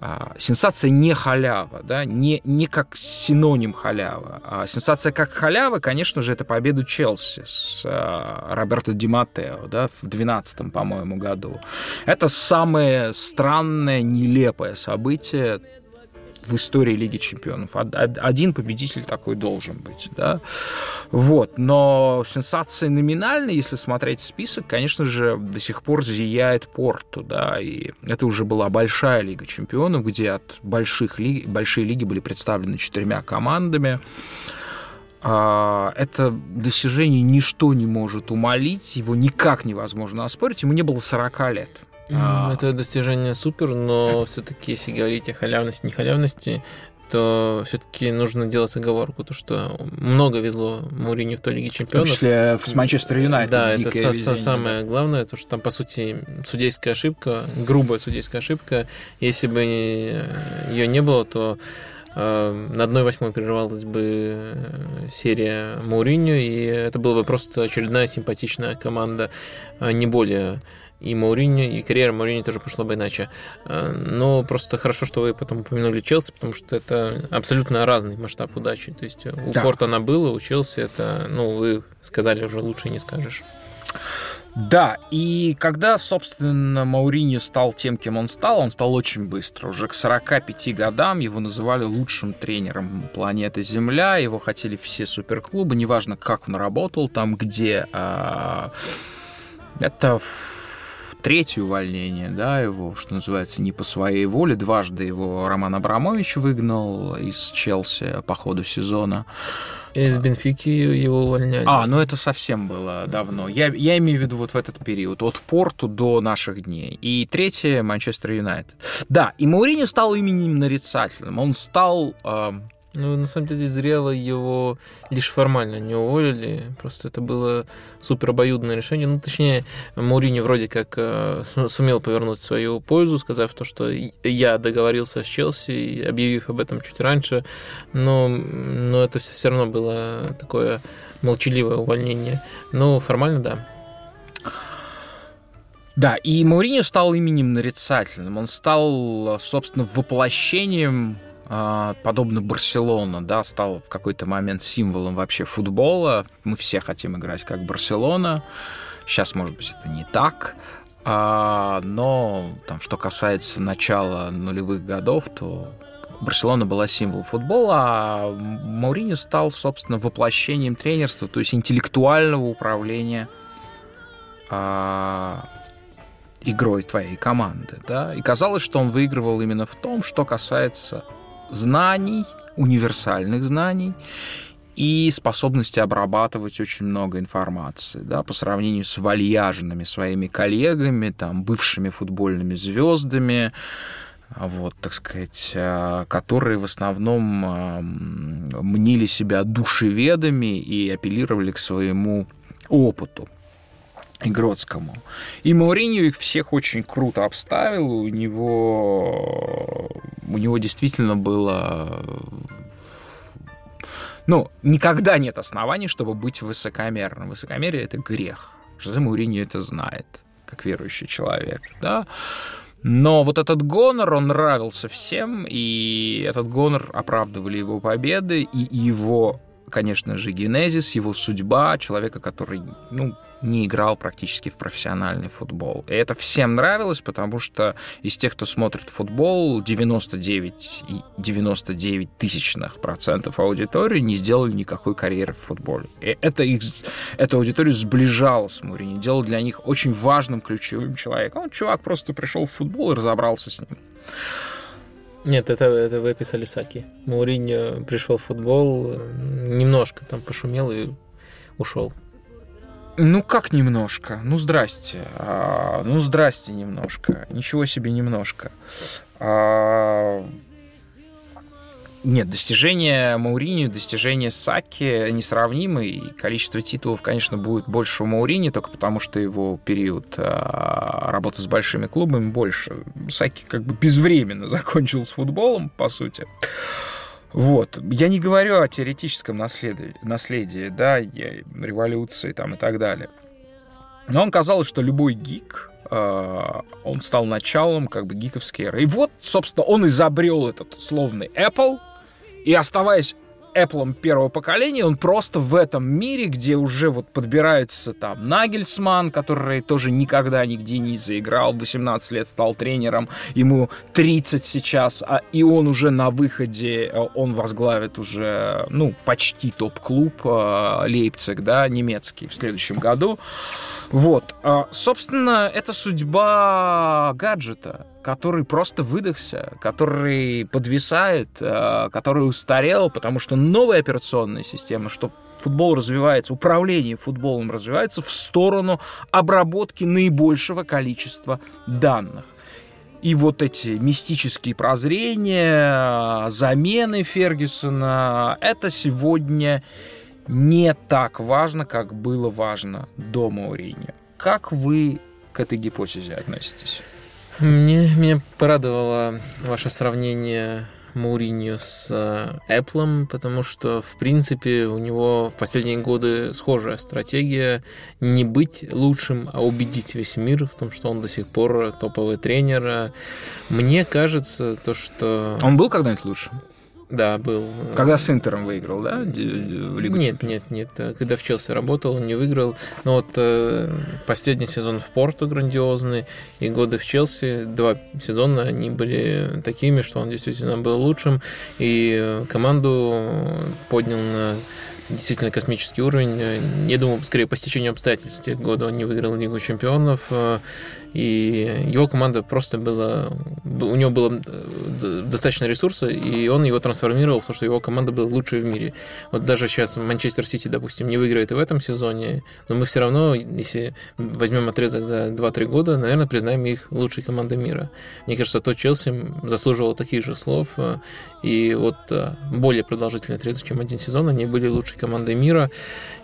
а, сенсация не халява, да, не, не как синоним халява. А сенсация как халява, конечно же, это победа Челси с а, Роберто Ди Матео, да, в 2012, по-моему, году. Это самое странное, нелепое событие в истории Лиги Чемпионов. Один победитель такой должен быть, да. Вот, но сенсация номинальная, если смотреть список, конечно же, до сих пор зияет Порту, да, и это уже была большая Лига Чемпионов, где от больших лиг, большие лиги были представлены четырьмя командами. А, это достижение ничто не может умолить, его никак невозможно оспорить, ему не было 40 лет. А. Это достижение супер, но все-таки, если говорить о халявности, не халявности, то все-таки нужно делать оговорку, то что много везло Мourinho в той Лиге Чемпионов. В том числе с Манчестер Юнайтед. Да, это везение, самое да. главное, то что там, по сути, судейская ошибка, грубая судейская ошибка. Если бы ее не было, то э, на 1-8 прерывалась бы э, серия Мауриньо, и это была бы просто очередная симпатичная команда, не более и Мауриньо, и карьера Мауриньо тоже пошла бы иначе. А, но просто хорошо, что вы потом упомянули Челси, потому что это абсолютно разный масштаб удачи. То есть у да. Порта она была, у Челси это, ну, вы сказали уже лучше не скажешь. Да, и когда, собственно, Мауриньо стал тем, кем он стал, он стал очень быстро. Уже к 45 годам его называли лучшим тренером планеты Земля, его хотели все суперклубы, неважно, как он работал, там, где. А, это третье увольнение, да, его, что называется, не по своей воле. Дважды его Роман Абрамович выгнал из Челси по ходу сезона. Из Бенфики его увольняли. А, ну это совсем было давно. Я, я имею в виду вот в этот период, от Порту до наших дней. И третье, Манчестер Юнайтед. Да, и Мауриньо стал именем нарицательным. Он стал... Э, ну, на самом деле, зрело его лишь формально не уволили. Просто это было супер обоюдное решение. Ну, точнее, Маурини вроде как э, сумел повернуть свою пользу, сказав то, что я договорился с Челси, объявив об этом чуть раньше. Но, но это все равно было такое молчаливое увольнение. Но формально, да. Да, и Мауриньо стал именем нарицательным. Он стал, собственно, воплощением подобно Барселона, да, стал в какой-то момент символом вообще футбола. Мы все хотим играть как Барселона. Сейчас, может быть, это не так. А, но там, что касается начала нулевых годов, то Барселона была символом футбола, а Мауриньо стал, собственно, воплощением тренерства, то есть интеллектуального управления а, игрой твоей команды. Да? И казалось, что он выигрывал именно в том, что касается знаний, универсальных знаний и способности обрабатывать очень много информации, да, по сравнению с вальяжными своими коллегами, там, бывшими футбольными звездами, вот, так сказать, а, которые в основном а, мнили себя душеведами и апеллировали к своему опыту. Игродскому. И Мауриньо их всех очень круто обставил. У него, у него действительно было... Ну, никогда нет оснований, чтобы быть высокомерным. Высокомерие — это грех. Жозе Мауриньо это знает, как верующий человек, да. Но вот этот гонор, он нравился всем, и этот гонор оправдывали его победы, и его, конечно же, генезис, его судьба, человека, который, ну, не играл практически в профессиональный футбол. И это всем нравилось, потому что из тех, кто смотрит футбол, 99 и 99 тысячных процентов аудитории не сделали никакой карьеры в футболе. И это их, эта аудитория сближала с Мурини, делала для них очень важным ключевым человеком. Он, чувак, просто пришел в футбол и разобрался с ним. Нет, это, это вы описали Саки. Мауриньо пришел в футбол, немножко там пошумел и ушел. Ну, как немножко? Ну, здрасте. А, ну, здрасте немножко. Ничего себе немножко. А, нет, достижения Маурини, достижения Саки несравнимы, и количество титулов, конечно, будет больше у Маурини, только потому что его период а, работы с большими клубами больше. Саки как бы безвременно [LAUGHS] закончил с футболом, по сути. Вот. Я не говорю о теоретическом наследии, наследии да, революции там и так далее. Но он казалось, что любой гик, э, он стал началом как бы гиковской эры. И вот, собственно, он изобрел этот словный Apple, и оставаясь Apple первого поколения, он просто в этом мире, где уже вот подбирается там Нагельсман, который тоже никогда нигде не заиграл, 18 лет стал тренером, ему 30 сейчас, а, и он уже на выходе, э, он возглавит уже, ну, почти топ-клуб э, Лейпциг, да, немецкий в следующем году. Вот. А, собственно, это судьба гаджета который просто выдохся, который подвисает, э, который устарел, потому что новая операционная система, что футбол развивается, управление футболом развивается в сторону обработки наибольшего количества данных. И вот эти мистические прозрения, замены Фергюсона, это сегодня не так важно, как было важно до Мауриньо. Как вы к этой гипотезе относитесь? Мне, меня порадовало ваше сравнение Мауриньо с э, Apple, потому что, в принципе, у него в последние годы схожая стратегия не быть лучшим, а убедить весь мир в том, что он до сих пор топовый тренер. Мне кажется, то, что... Он был когда-нибудь лучшим? Да, был. Когда с Интером выиграл, да? Лигу нет, нет, нет. Когда в Челси работал, не выиграл. Но вот э, последний сезон в Порту грандиозный, и годы в Челси, два сезона, они были такими, что он действительно был лучшим, и команду поднял на действительно космический уровень. Я думаю, скорее по стечению обстоятельств. В те годы он не выиграл Лигу чемпионов. И его команда просто была... У него было э, достаточно ресурса, и он его трансформировал то, что его команда была лучшей в мире. Вот даже сейчас Манчестер Сити, допустим, не выиграет и в этом сезоне, но мы все равно, если возьмем отрезок за 2-3 года, наверное, признаем их лучшей командой мира. Мне кажется, тот Челси заслуживал таких же слов, э, и вот э, более продолжительный отрезок, чем один сезон, они были лучшей командой мира,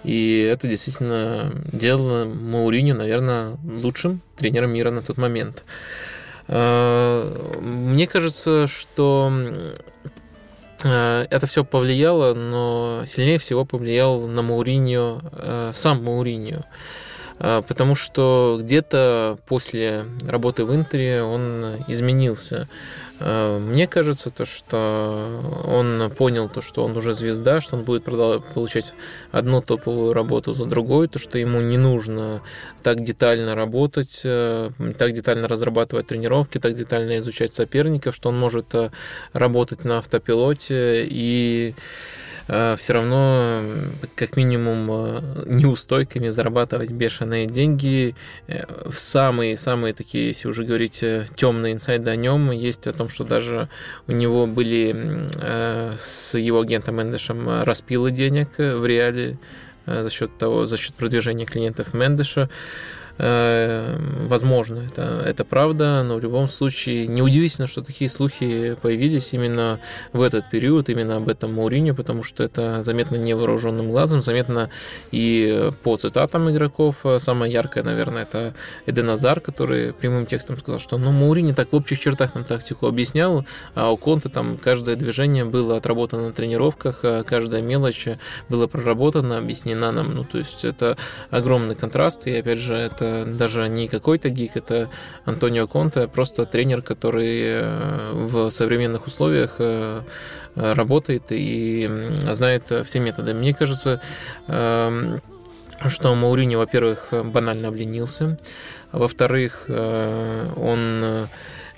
и это действительно делало Мауриню, наверное, лучшим тренером мира на тот момент. Э, мне кажется, что э, это все повлияло, но сильнее всего повлиял на Мауриньо э, сам Мауриньо. Потому что где-то после работы в Интере он изменился. Э, мне кажется, то, что он понял то, что он уже звезда, что он будет получать одну топовую работу за другой, то, что ему не нужно так детально работать, э, так детально разрабатывать тренировки, так детально изучать соперников, что он может э, работать на автопилоте и все равно как минимум э, неустойками зарабатывать бешеные деньги. Э, в самые-самые такие, если уже говорить темные инсайды о нем, есть о том, что даже у него были с его агентом Эндешем распилы денег в реале за счет того, за счет продвижения клиентов Мендеша. Э, возможно, это, это правда, но в любом случае неудивительно, что такие слухи появились именно в этот период, именно об этом Мауриньо, потому что это заметно невооруженным глазом, заметно и по цитатам игроков. Самое яркое, наверное, это Эден Азар, который прямым текстом сказал, что ну, Маурини так в общих чертах нам тактику объяснял, а у Конта там каждое движение было отработано на тренировках, а каждая мелочь была проработана, объяснена нам. Ну, то есть это огромный контраст, и опять же, это это даже не какой-то гик, это Антонио Конте, просто тренер, который э, в современных условиях э, работает и знает все методы. Мне кажется, эм, что Маурини, во-первых, банально обленился, а во-вторых, э, он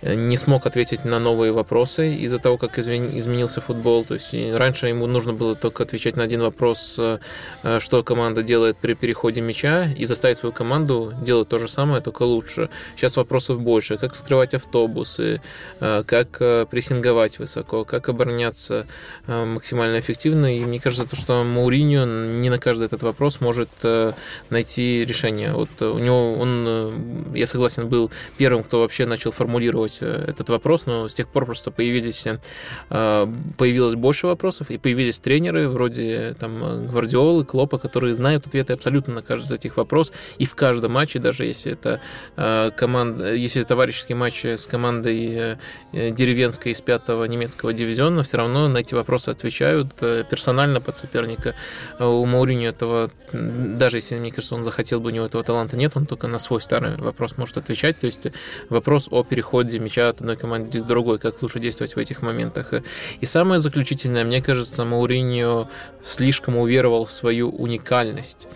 не смог ответить на новые вопросы из-за того, как изменился футбол. То есть раньше ему нужно было только отвечать на один вопрос, э, что команда делает при переходе мяча, и заставить свою команду делать то же самое, только лучше. Сейчас вопросов больше. Как скрывать автобусы, э, как э, прессинговать высоко, как обороняться максимально эффективно. И мне кажется, то, что Мауриньо не на каждый этот вопрос может найти решение. Вот у него он, я согласен, был первым, кто вообще начал формулировать исследовать э, этот вопрос, но с тех пор просто появились, э, появилось больше вопросов, и появились тренеры вроде там Гвардиолы, Клопа, которые знают ответы абсолютно на каждый из этих вопросов, и в каждом матче, даже если это э, команда, если это товарищеский матч с командой деревенской из пятого немецкого дивизиона, все равно на эти вопросы отвечают персонально под соперника. У Мауриньо этого, даже если, мне кажется, он захотел бы, у него этого таланта нет, он только на свой старый вопрос может отвечать, то есть вопрос о переходе переходе мяча от одной команды другой, как лучше действовать в этих моментах. И самое заключительное, мне кажется, Мауриньо слишком уверовал в свою уникальность.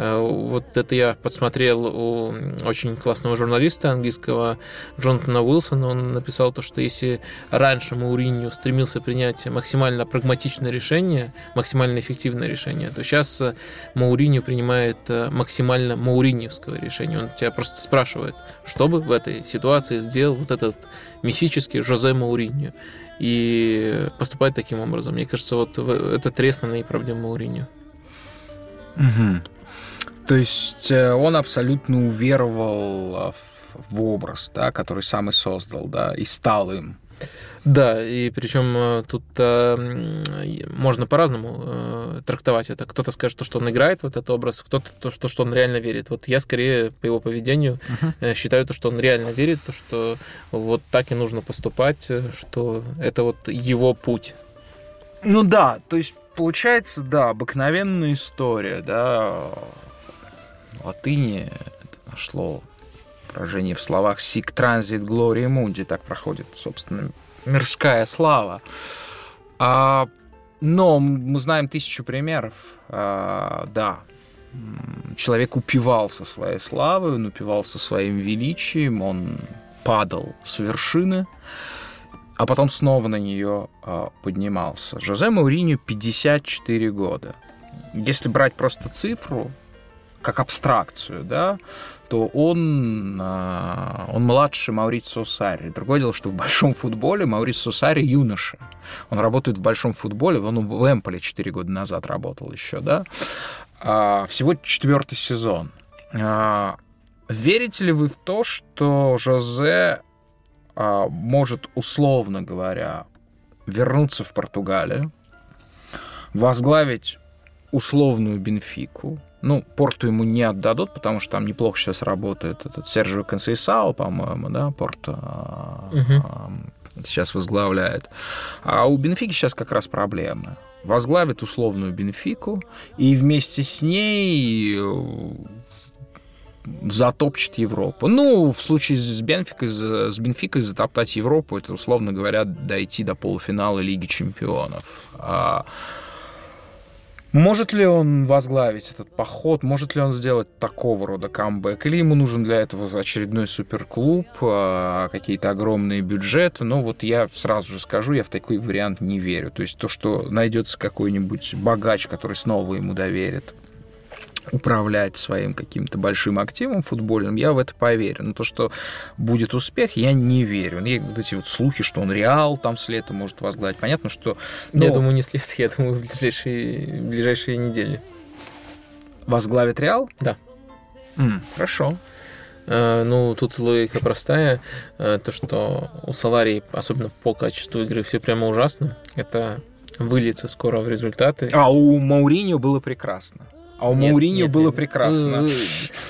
Э, вот это я подсмотрел у очень классного журналиста английского Джонатана Уилсона. Он написал то, что если раньше Мауринью стремился принять максимально прагматичное решение, максимально эффективное решение, то сейчас э, Мауринью принимает э, максимально мауриньевское решение. Он тебя просто спрашивает, что бы в этой ситуации сделал вот этот мифический Жозе Мауринью и поступает таким образом. Мне кажется, вот это тресная проблема Мауринью. Угу. То есть э, он абсолютно уверовал в образ, да, который сам и создал, да, и стал им. Да, и причем э, тут э, можно по-разному э, трактовать это. Кто-то скажет, то, что он играет в этот образ, кто-то то, что, что он реально верит. Вот я скорее по его поведению uh-huh. э, считаю то, что он реально верит, то, что вот так и нужно поступать, э, что это вот его путь. Ну да, то есть получается, да, обыкновенная история, да, латыни это нашло выражение в словах «sic transit gloria mundi», так проходит, собственно, мирская слава. А, но мы знаем тысячу примеров, а, да, человек упивался своей славой, он упивался своим величием, он падал с вершины, а потом снова на нее а, поднимался. Жозе Мауриню 54 года. Если брать просто цифру, как абстракцию, да, то он, а, он младше Маурицио Сарри. Другое дело, что в большом футболе Маурицио Сарри юноша. Он работает в большом футболе, он в Эмполе 4 года назад работал еще, да. А, всего четвертый сезон. А, верите ли вы в то, что Жозе может, условно говоря, вернуться в Португалию, возглавить условную Бенфику. Ну, Порту ему не отдадут, потому что там неплохо сейчас работает этот Сержио Консейсао, по-моему, да, Порто угу. сейчас возглавляет. А у Бенфики сейчас как раз проблемы. Возглавит условную Бенфику, и вместе с ней э, затопчет Европу. Ну, в случае с Бенфикой, с Бенфикой затоптать Европу, это, условно говоря, дойти до полуфинала Лиги Чемпионов. А может ли он возглавить этот поход? Может ли он сделать такого рода камбэк? Или ему нужен для этого очередной суперклуб, а, какие-то огромные бюджеты? Но вот я сразу же скажу, я в такой вариант не верю. То есть то, что найдется какой-нибудь богач, который снова ему доверит управлять своим каким-то большим активом футбольным, я в это поверю. Но то, что будет успех, я не верю. И вот эти вот слухи, что он Реал там с лета может возглавить, понятно, что... Но... Я думаю, не с лета, я думаю, в ближайшие, ближайшие недели. Возглавит Реал? Да. Mm, хорошо. Uh, ну, тут логика простая. Uh, то, что у Саларии, особенно по качеству игры, все прямо ужасно. Это выльется скоро в результаты. А у Мауриньо было прекрасно. А у нет, Мауриньо нет, было нет. прекрасно.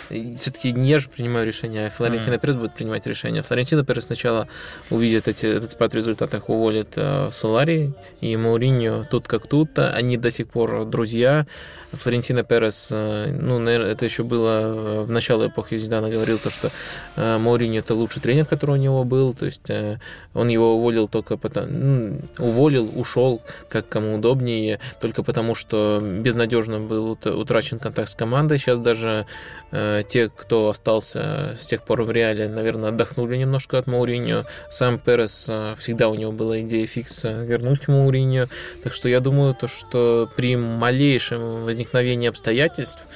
Все-таки не я же принимаю решение, а Флорентино mm. Перес будет принимать решение. Флорентино Перес сначала увидит эти, этот спад в результатах, уволит э, Солари, и Мауриньо тут как тут. Они до сих пор друзья. Флорентино Перес, э, ну, наверное, это еще было э, в начале эпохи Зидана, говорил то, что э, Мауриньо это лучший тренер, который у него был. То есть э, он его уволил только потому... Ну, уволил, ушел, как кому удобнее, только потому, что безнадежно был утрачен утрачен контакт с командой. Сейчас даже э, те, кто остался с тех пор в Реале, наверное, отдохнули немножко от Мауриньо. Сам Перес, э, всегда у него была идея фикса вернуть Мауриньо. Так что я думаю, то, что при малейшем возникновении обстоятельств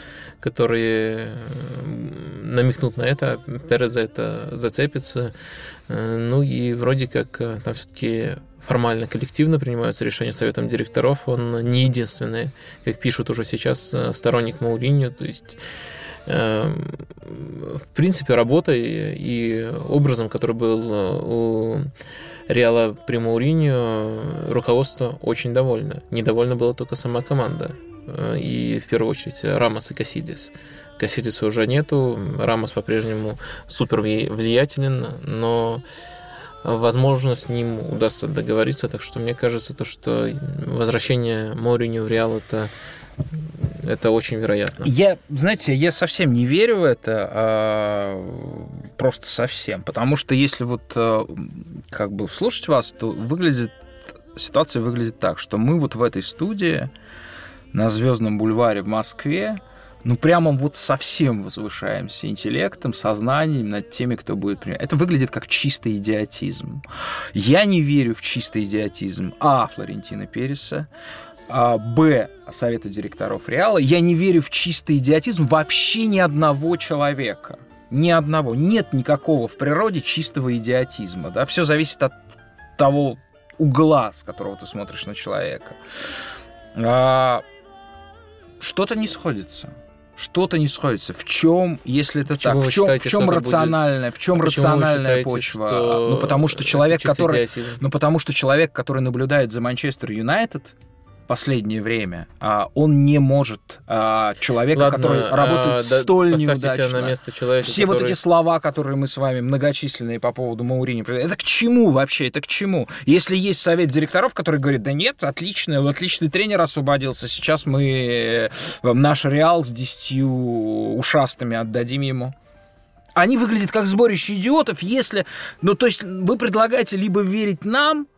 которые э, намекнут на это, Перес за это зацепится. Э, ну и вроде как э, там все-таки формально коллективно принимаются решения советом директоров, он не единственный, как пишут уже сейчас, э, сторонник Мауриньо, то есть эм, в принципе, работой и образом, который был э, у Реала при Мауриньо, руководство очень довольно. Недовольна была только сама команда. Э, и в первую очередь Рамос и Кассидис. Кассидиса уже нету, Рамос по-прежнему супер влиятелен, но возможно, с ним удастся договориться. Так что мне кажется, то, что возвращение Мориню в Реал это это очень вероятно. Я, знаете, я совсем не верю в это, а, просто совсем, потому что если вот а, как бы слушать вас, то выглядит ситуация выглядит так, что мы вот в этой студии на Звездном бульваре в Москве ну, прямо вот совсем возвышаемся интеллектом, сознанием над теми, кто будет принимать. Это выглядит как чистый идиотизм. Я не верю в чистый идиотизм А. Флорентина Переса, а, Б. Совета директоров Реала. Я не верю в чистый идиотизм вообще ни одного человека. Ни одного. Нет никакого в природе чистого идиотизма. Да? Все зависит от того угла, с которого ты смотришь на человека. А, что-то не сходится что-то не сходится. В чем, если это почему так, в чем, считаете, в чем рациональная, будет... в чем а рациональная считаете, почва? Что... Ну потому что человек, который, ну потому что человек, который наблюдает за Манчестер Юнайтед, последнее время, а, он не может а, человека, Ладно, который работает а, столь да, неудачно. на место человека, Все который... вот эти слова, которые мы с вами многочисленные по поводу Маурини, это к чему вообще? Это к чему? Если есть совет директоров, который говорит, да нет, отлично, отличный тренер освободился, сейчас мы э, наш Реал с десятью ушастыми отдадим ему они выглядят как сборище идиотов, если... Ну, то есть вы предлагаете либо верить нам,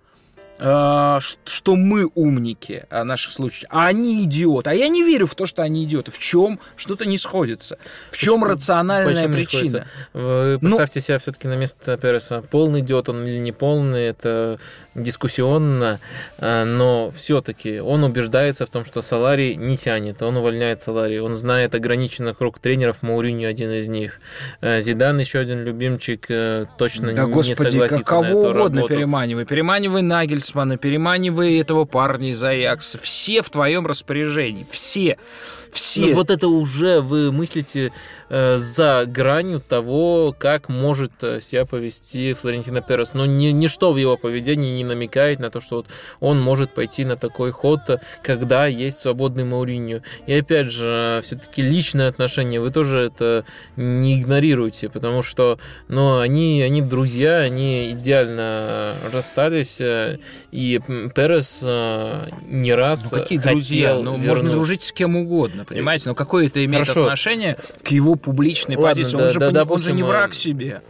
что мы умники о наших слушателей, а они идиоты. А я не верю в то, что они идиоты. В чем что-то не сходится? В чем Почему- рациональная почему причина? Вы Ну- поставьте себя все-таки на место Переса. Полный идиот он или не полный, это дискуссионно, а, но все-таки он убеждается в том, что Салари не тянет, он увольняет Салари, он знает ограниченный круг тренеров, Мауриньо один из них. Э, Зидан еще один любимчик, э, точно Да, не господи, согласится кого на эту угодно работу. переманивай. Переманивай Нагельсмана, переманивай этого парня из Аякса. Все в твоем распоряжении. Все. Все. Ну, вот это уже вы мыслите э, за гранью того, как может э, себя повести Флорентино Перес. Но ни, ничто в его поведении не намекает на то, что вот он может пойти на такой ход, э, когда есть свободный Мауриньо. И опять же, все-таки личные отношения вы тоже это не игнорируете, потому что ну, они, они друзья, они идеально расстались, э, и Перес э, не раз Ну, какие хотел друзья? Ну, можно вернуть- дружить с кем угодно, понимаете? Но какое это имеет Хорошо. отношение к его публичной Ладно, позиции? да, он, же, да, пони- он же допустим, не э, враг себе.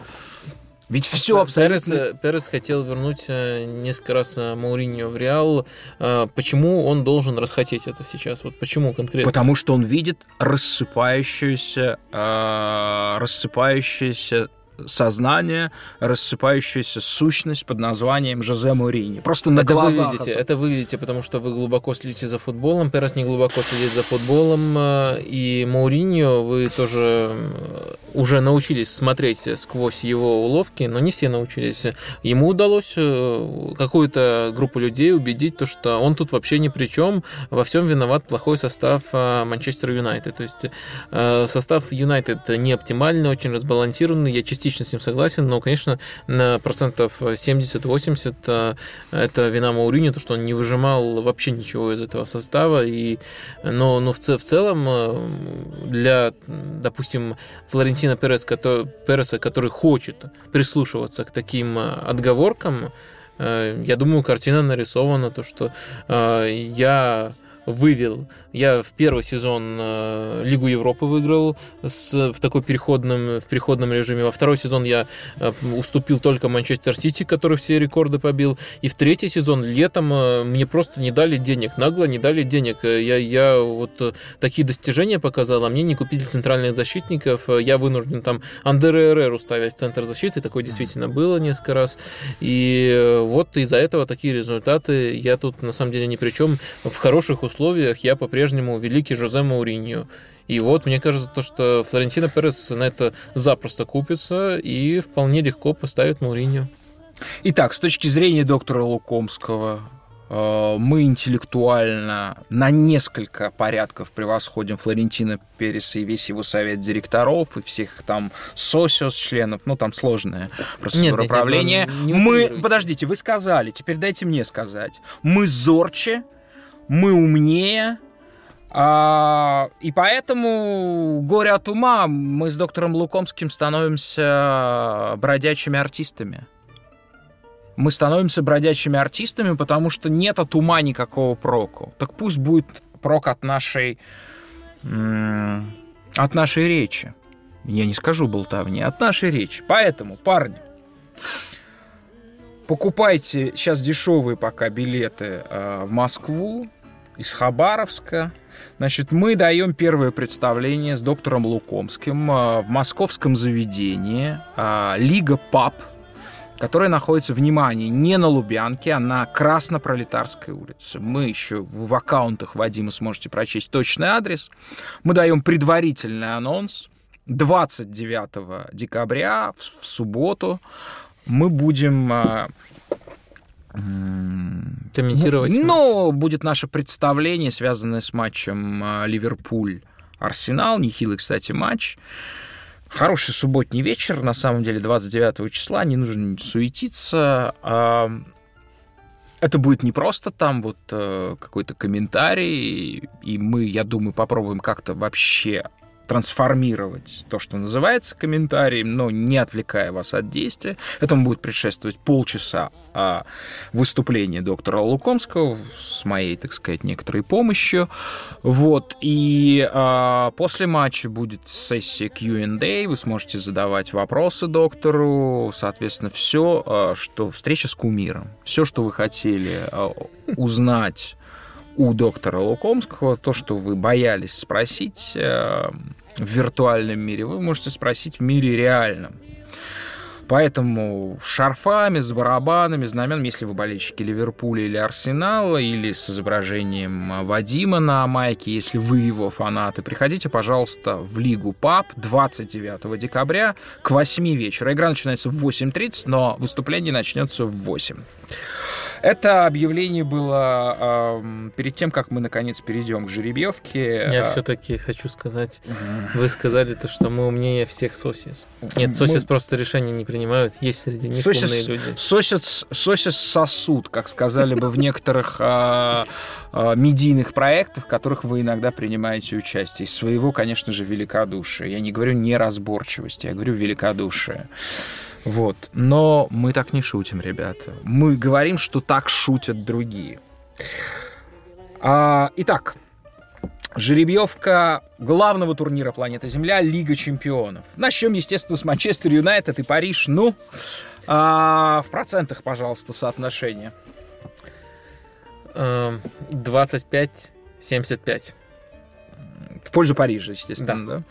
Ведь все абсолютно... Перес, э, Перес хотел вернуть э, несколько раз э, Мауриньо в Реал. Э, Почему он должен расхотеть это сейчас? Вот почему конкретно? Потому что он видит рассыпающееся, э, рассыпающееся сознание, рассыпающуюся сущность под названием Жозе Мурини. Просто на это вы глазах. видите, особ- это вы видите, потому что вы глубоко следите за футболом. Перес не глубоко следит за футболом. э, И Мауриньо вы тоже э, уже научились смотреть сквозь его уловки, но не все научились. Ему удалось э, какую-то группу людей убедить, то, что он тут вообще ни при чем, во всем виноват плохой состав Манчестер Юнайтед. То есть состав Юнайтед не оптимальный, очень разбалансированный. Я частично с ним согласен, но, конечно, на процентов 70-80 э, это вина Мауриньо, то, что он не выжимал вообще ничего из этого состава. И, но, но в, в целом э, для, допустим, Флорентина Перес, кото- Переса, который хочет прислушиваться к таким э, отговоркам, я думаю, картина нарисована, то, что я вывел. Я в первый сезон э, Лигу Европы выиграл с, в такой переходном, в переходном режиме. Во второй сезон я э, уступил только Манчестер Сити, который все рекорды побил. И в третий сезон летом э, мне просто не дали денег, нагло не дали денег. Я, я вот э, такие достижения показал, а мне не купили центральных защитников. Я вынужден там Андере Эреру ставить в центр защиты. Такое действительно было несколько раз. И э, вот из-за этого такие результаты. Я тут на самом деле ни при чем. В хороших условиях я по-прежнему великий Жозе Мауриньо. И вот, мне кажется, то, что Флорентино Перес на это запросто купится и вполне легко поставит Мауриньо. Итак, с точки зрения доктора Лукомского, э, мы интеллектуально на несколько порядков превосходим Флорентина Переса и весь его совет директоров, и всех там сосиос членов, ну там сложная процедура Нет, нет, нет, правления. не мы, подождите, вы сказали, теперь дайте мне сказать. Мы зорче, мы умнее, а, и поэтому, горе от ума, мы с доктором Лукомским становимся бродячими артистами. Мы становимся бродячими артистами, потому что нет от ума никакого проку. Так пусть будет прок от нашей... от нашей речи. Я не скажу болтовни, от нашей речи. Поэтому, парни, покупайте сейчас дешевые пока билеты э, в Москву из Хабаровска. Значит, мы даем первое представление с доктором Лукомским э, в московском заведении э, Лига Паб, которая находится, внимание, не на Лубянке, а на Краснопролетарской улице. Мы еще в аккаунтах Вадима сможете прочесть точный адрес. Мы даем предварительный анонс. 29 декабря, в, в субботу, мы будем... Комментировать. ну, будет наше представление, связанное с матчем а, Ливерпуль-Арсенал. Нехилый, кстати, матч. Хороший субботний вечер, на самом деле, 29 числа. Не нужно суетиться. А, Это будет не просто там вот э, какой-то комментарий, и мы, я думаю, попробуем как-то вообще трансформировать то, что называется комментарием, но не отвлекая вас от действия. Этому будет предшествовать полчаса а, выступления доктора Лукомского с моей, так сказать, некоторой помощью. Вот. И а, после матча будет сессия Q&A, вы сможете задавать вопросы доктору, соответственно, все, а, что встреча с кумиром, все, что вы хотели а, узнать у доктора Лукомского, то, что вы боялись спросить э, в виртуальном мире, вы можете спросить в мире реальном. Поэтому шарфами, с барабанами, знаменами, если вы болельщики Ливерпуля или Арсенала, или с изображением Вадима на майке, если вы его фанаты, приходите, пожалуйста, в Лигу ПАП 29 декабря к 8 вечера. Игра начинается в 8.30, но выступление начнется в 8. Это объявление было э, перед тем, как мы наконец перейдем к жеребьевке. Я все-таки хочу сказать, вы сказали то, что мы умнее всех сосис. Нет, сосис мы... просто решения не принимают, есть среди них сосис, умные люди. Сосис, сосис сосуд, как сказали бы в некоторых э, э, медийных проектах, в которых вы иногда принимаете участие. Из своего, конечно же, великодушия. Я не говорю неразборчивости, я говорю великодушие. Вот. Но мы так не шутим, ребята. Мы говорим, что так шутят другие. А, итак, жеребьевка главного турнира планеты Земля Лига чемпионов. Начнем, естественно, с Манчестер Юнайтед и Париж. Ну, а, в процентах, пожалуйста, соотношение. 25-75. Эм, в пользу Парижа, естественно, да? да?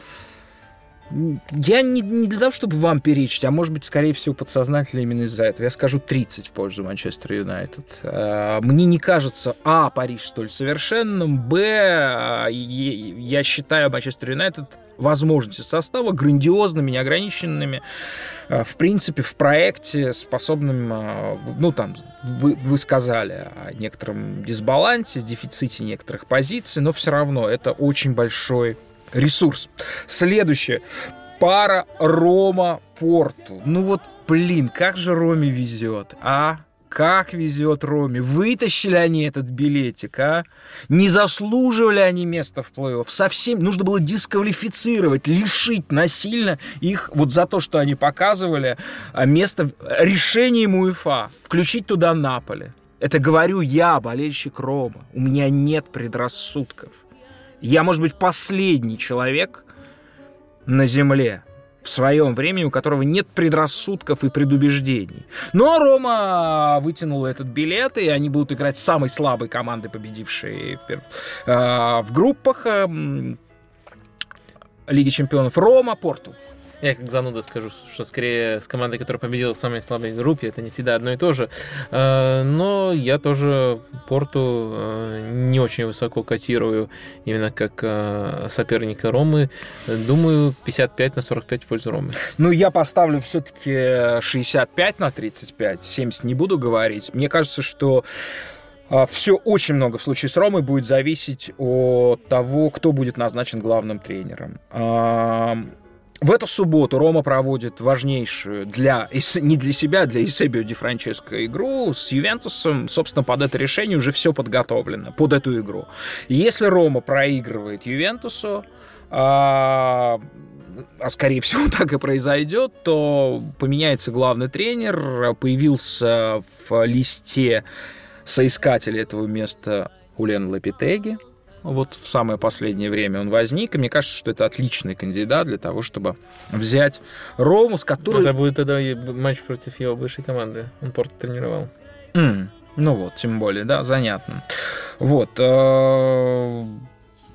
Я не, не для того, чтобы вам перечить, а может быть, скорее всего, подсознательно именно из-за этого. Я скажу 30 в пользу Манчестер Юнайтед. А, мне не кажется, а, Париж столь совершенным, б, а, я считаю Манчестер Юнайтед возможности состава грандиозными, неограниченными, а, в принципе, в проекте, способным, ну, там, вы, вы сказали о некотором дисбалансе, дефиците некоторых позиций, но все равно это очень большой ресурс. Следующее. Пара Рома-Порту. Ну вот, блин, как же Роме везет, а? Как везет Роме. Вытащили они этот билетик, а? Не заслуживали они места в плей-офф. Совсем нужно было дисквалифицировать, лишить насильно их вот за то, что они показывали а, место решением УЕФА. Включить туда Наполе. Это говорю я, болельщик Рома. У меня нет предрассудков. Я, может быть, последний человек на Земле в своем времени, у которого нет предрассудков и предубеждений. Но Рома вытянула этот билет, и они будут играть с самой слабой командой, победившей в, э, в группах э, Лиги чемпионов. Рома, Порту. Я как зануда скажу, что скорее с командой, которая победила в самой слабой группе, это не всегда одно и то же. Э, но я тоже Порту э, не очень высоко котирую, именно как э, соперника Ромы. Думаю, 55 на 45 в пользу Ромы. Ну, я поставлю все-таки 65 на 35, 70 не буду говорить. Мне кажется, что все очень много в случае с Ромой будет зависеть от того, кто будет назначен главным тренером. В эту субботу Рома проводит важнейшую для, не для себя, для Исебио Ди Франческо игру с Ювентусом. Собственно, под это решение уже все подготовлено, под эту игру. Если Рома проигрывает Ювентусу, а, а скорее всего [LAUGHS] так и произойдет, то поменяется главный тренер, появился в листе соискателя этого места Улен Лапитеги, вот в самое последнее время он возник, и мне кажется, что это отличный кандидат для того, чтобы взять Рому, с которой... Это будет тогда матч против его бывшей команды. Он Порт тренировал. Mm. Ну вот, тем более, да, занятно. Вот. Э,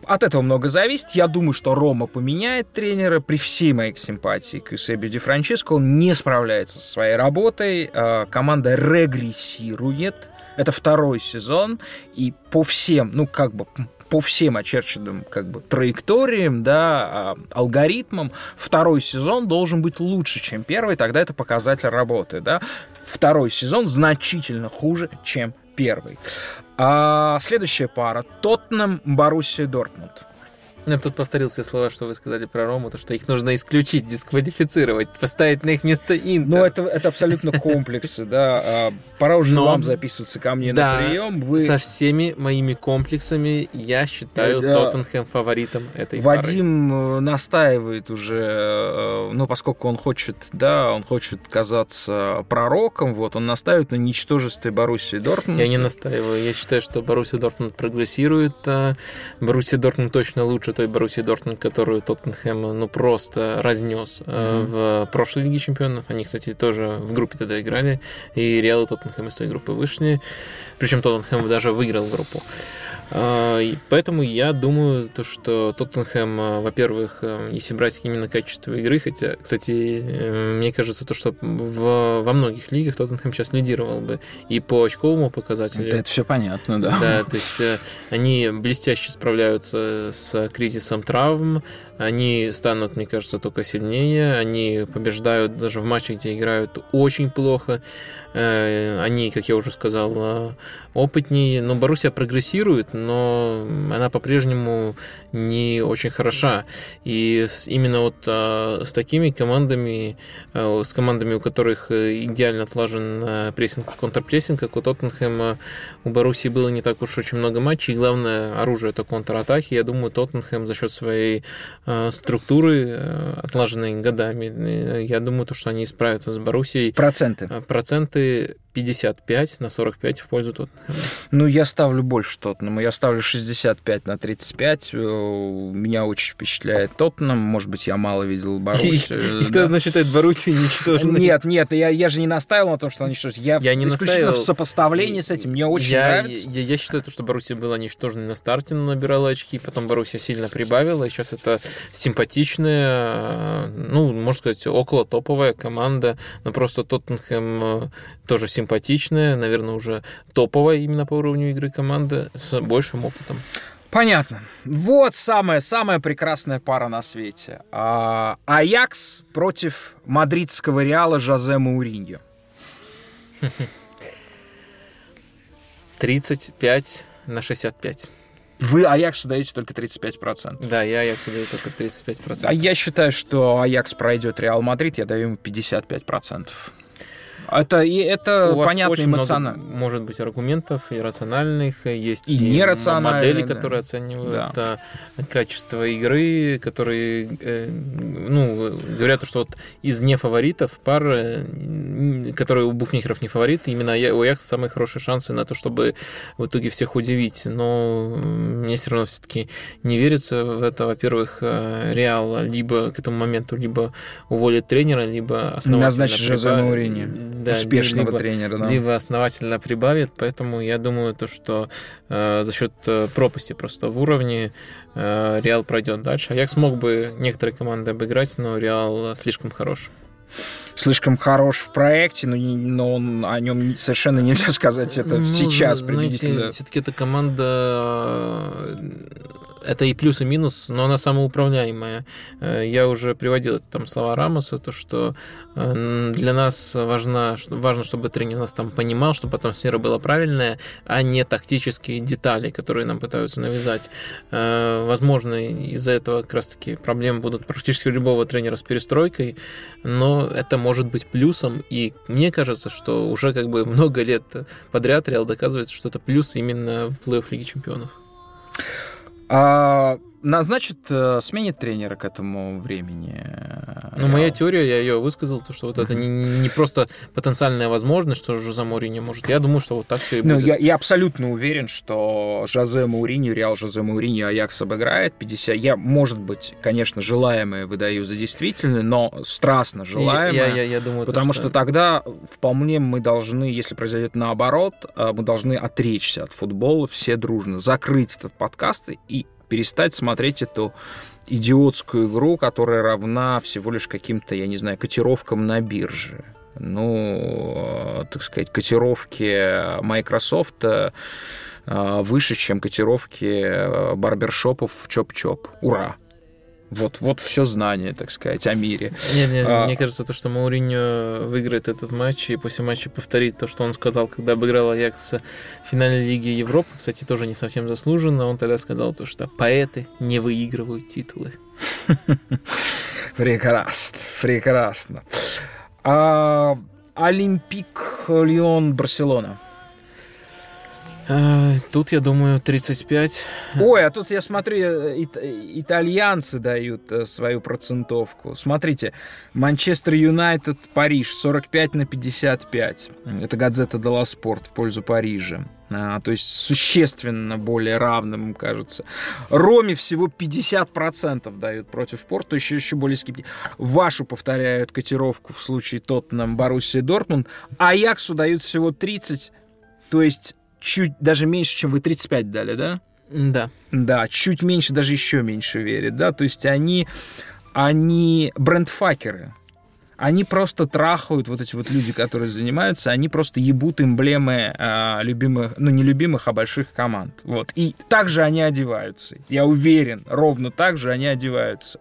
от этого много зависит. Я думаю, что Рома поменяет тренера. При всей моей симпатии к Юсебе Ди Франческо он не справляется со своей работой. Э, команда регрессирует. Это второй сезон, и по всем, ну, как бы по всем очерченным как бы траекториям, да, а, алгоритмам, второй сезон должен быть лучше, чем первый, тогда это показатель работы, да. Второй сезон значительно хуже, чем первый. А следующая пара Тоттенхэм, Боруссия, Дортмунд. Я бы тут повторил все слова, что вы сказали про Рому, то что их нужно исключить, дисквалифицировать, поставить на их место Интер. Ну, это, это абсолютно комплексы, [LAUGHS] да. А, Пора уже Но- вам записываться ко мне Да, на прием. Вы, Со всеми моими комплексами я считаю Да. Тоттенхэм фаворитом этой пары. Вадим э, настаивает уже, э, ну, поскольку он хочет, да, он хочет казаться пророком, вот, он настаивает на ничтожестве Боруссии Дортмунд. Я не настаиваю. Я считаю, что Боруссия Дортмунд прогрессирует. а Боруссия Дортмунд точно лучше той Боруссии Дортмунд, которую Тоттенхэм ну просто разнес э, в прошлой Лиге Чемпионов. Они, кстати, тоже в группе тогда играли. И Реал и Тоттенхэм из той группы вышли. Причем Тоттенхэм даже выиграл группу. А, Поэтому я думаю, то, что Тоттенхэм, а, во-первых, э, если брать именно качество игры, хотя, кстати, э, мне кажется, то, что в, во многих лигах Тоттенхэм сейчас лидировал бы и по очковому показателю, Да, это все понятно, да. да, то есть э, они блестяще справляются с кризисом травм, они станут, мне кажется, только сильнее, они побеждают даже в матчах, где играют очень плохо, Э, они, как я уже сказал, опытнее, но Боруссия прогрессирует, но она по-прежнему не очень хороша, и именно вот э, с такими командами, э, с командами, у которых э, идеально отлажен э, прессинг, контрпрессинг, как у Тоттенхэма, у Боруссии было не так уж очень много матчей, и главное оружие это контратаки. Я думаю, Тоттенхэм за счет своей э, структуры, э, отлаженной годами, я думаю, то, что они справятся с Боруссией. Проценты. Проценты 55 на 45 в пользу Тоттенхэма. Ну, я ставлю больше Тоттенему. Я ставлю 65 на 35. Э, Меня очень впечатляет Тоттенем. Может быть, я мало видел Боруссию. [LAUGHS] Кто значит это Боруссию ничтожной? Нет, нет, я, я же не настаивал на том, что они что Я, Я не исключительно настаивал. в сопоставлении с этим. Мне очень я, нравится. Я, я считаю, то, что Боруссия была ничтожной на старте, но набирала очки, потом Боруссия сильно прибавила, и сейчас это симпатичная, э, ну, можно сказать, около топовая команда, но просто Тоттенхэм э, тоже симпатичная, наверное, уже топовая именно по уровню игры команда с большим опытом. Понятно. Вот самая-самая прекрасная пара на свете. А, Аякс против мадридского Реала Жозе Мауриньо. 35 на 65. Вы Аяксу даете только 35%. Да, я, я даю только 35%. А я считаю, что Аякс пройдет Реал Мадрид, я даю ему 55%. Это, и это У понятно очень много, эмоционально. может быть, аргументов и рациональных, и есть И нерациональные, модели, которые оценивают Да. а, качество игры, которые, э, ну, говорят, что вот из нефаворитов пар, э, которые у букмекеров не фавориты, именно у Аякса самые хорошие шансы на то, чтобы в итоге всех удивить. Но мне все равно все-таки не верится в это. Во-первых, э, Реал либо к этому моменту либо уволит тренера, либо основательно Назначит Жозе Мауриньо. Да, Успешного либо- тренера, да. либо основательно прибавит, поэтому я думаю, то, что э, за счет э, пропасти просто в уровне э, Реал пройдет дальше. Аякс мог бы некоторые команды обыграть, но Реал слишком хорош. Слишком хорош в проекте, но, но он, о нем совершенно нельзя сказать это Ну, сейчас приблизительно. все-таки эта команда это и плюс, и минус, но она самоуправляемая. Э, Я уже приводил там слова Рамоса, то, что э, для нас важно, важно, чтобы тренер нас там понимал, чтобы атмосфера была правильная, а не тактические детали, которые нам пытаются навязать. Э, Возможно, из-за этого как раз-таки проблемы будут практически у любого тренера с перестройкой, но это может быть плюсом, и мне кажется, что уже как бы много лет подряд Реал доказывает, что это плюс именно в плей-офф Лиги Чемпионов. А, назначит, э, сменит тренера к этому времени. э, Ну, моя теория, я ее высказал, то, что вот это не, не просто потенциальная возможность, что Жозе Мourinho может. Я думаю, что вот так все и Ну, будет. я, я абсолютно уверен, что Жозе Мауриньо, Реал Жозе Мауриньо Аякс обыграет 50. Я, может быть, конечно, желаемое выдаю за действительное, но страстно желаемое. я, я, я думаю, то, Потому что тогда вполне мы должны, если произойдет наоборот, э, мы должны отречься от футбола все дружно, закрыть этот подкаст и перестать смотреть эту идиотскую игру, которая равна всего лишь каким-то, я не знаю, котировкам на бирже. Ну, э, так сказать, котировки Microsoft э, выше, чем котировки э, барбершопов Чоп-Чоп. Ура! Вот, вот все знание, так сказать, о мире. Не, не, А. мне кажется, то, что Мауриньо выиграет этот матч и после матча повторит то, что он сказал, когда обыграл Аякс в финале Лиги Европы. Кстати, тоже не совсем заслуженно. Он тогда сказал то, что поэты не выигрывают титулы. [LAUGHS] Прекрасно, прекрасно. А, Олимпик Лион Барселона. А, Тут, я думаю, 35. Ой, а тут я смотрю, э, ит- итальянцы дают э, свою процентовку. Смотрите, Манчестер Юнайтед, Париж, 45 на 55. Это газета Дела Спорт в пользу Парижа. А, то есть существенно более равным, кажется. Роме всего 50% дают против Порту, еще, еще более скептично. Вашу повторяют котировку в случае Тоттенхэм, Боруссия, Дортмунд. Аяксу дают всего 30, то есть чуть даже меньше, чем вы 35 дали, да? Да. Да, чуть меньше, даже еще меньше верят, да, то есть они, они брендфакеры. Они просто трахают, вот эти вот люди, которые занимаются, они просто ебут эмблемы а, любимых, ну не любимых, а больших команд. Вот. И так же они одеваются. Я уверен, ровно так же они одеваются.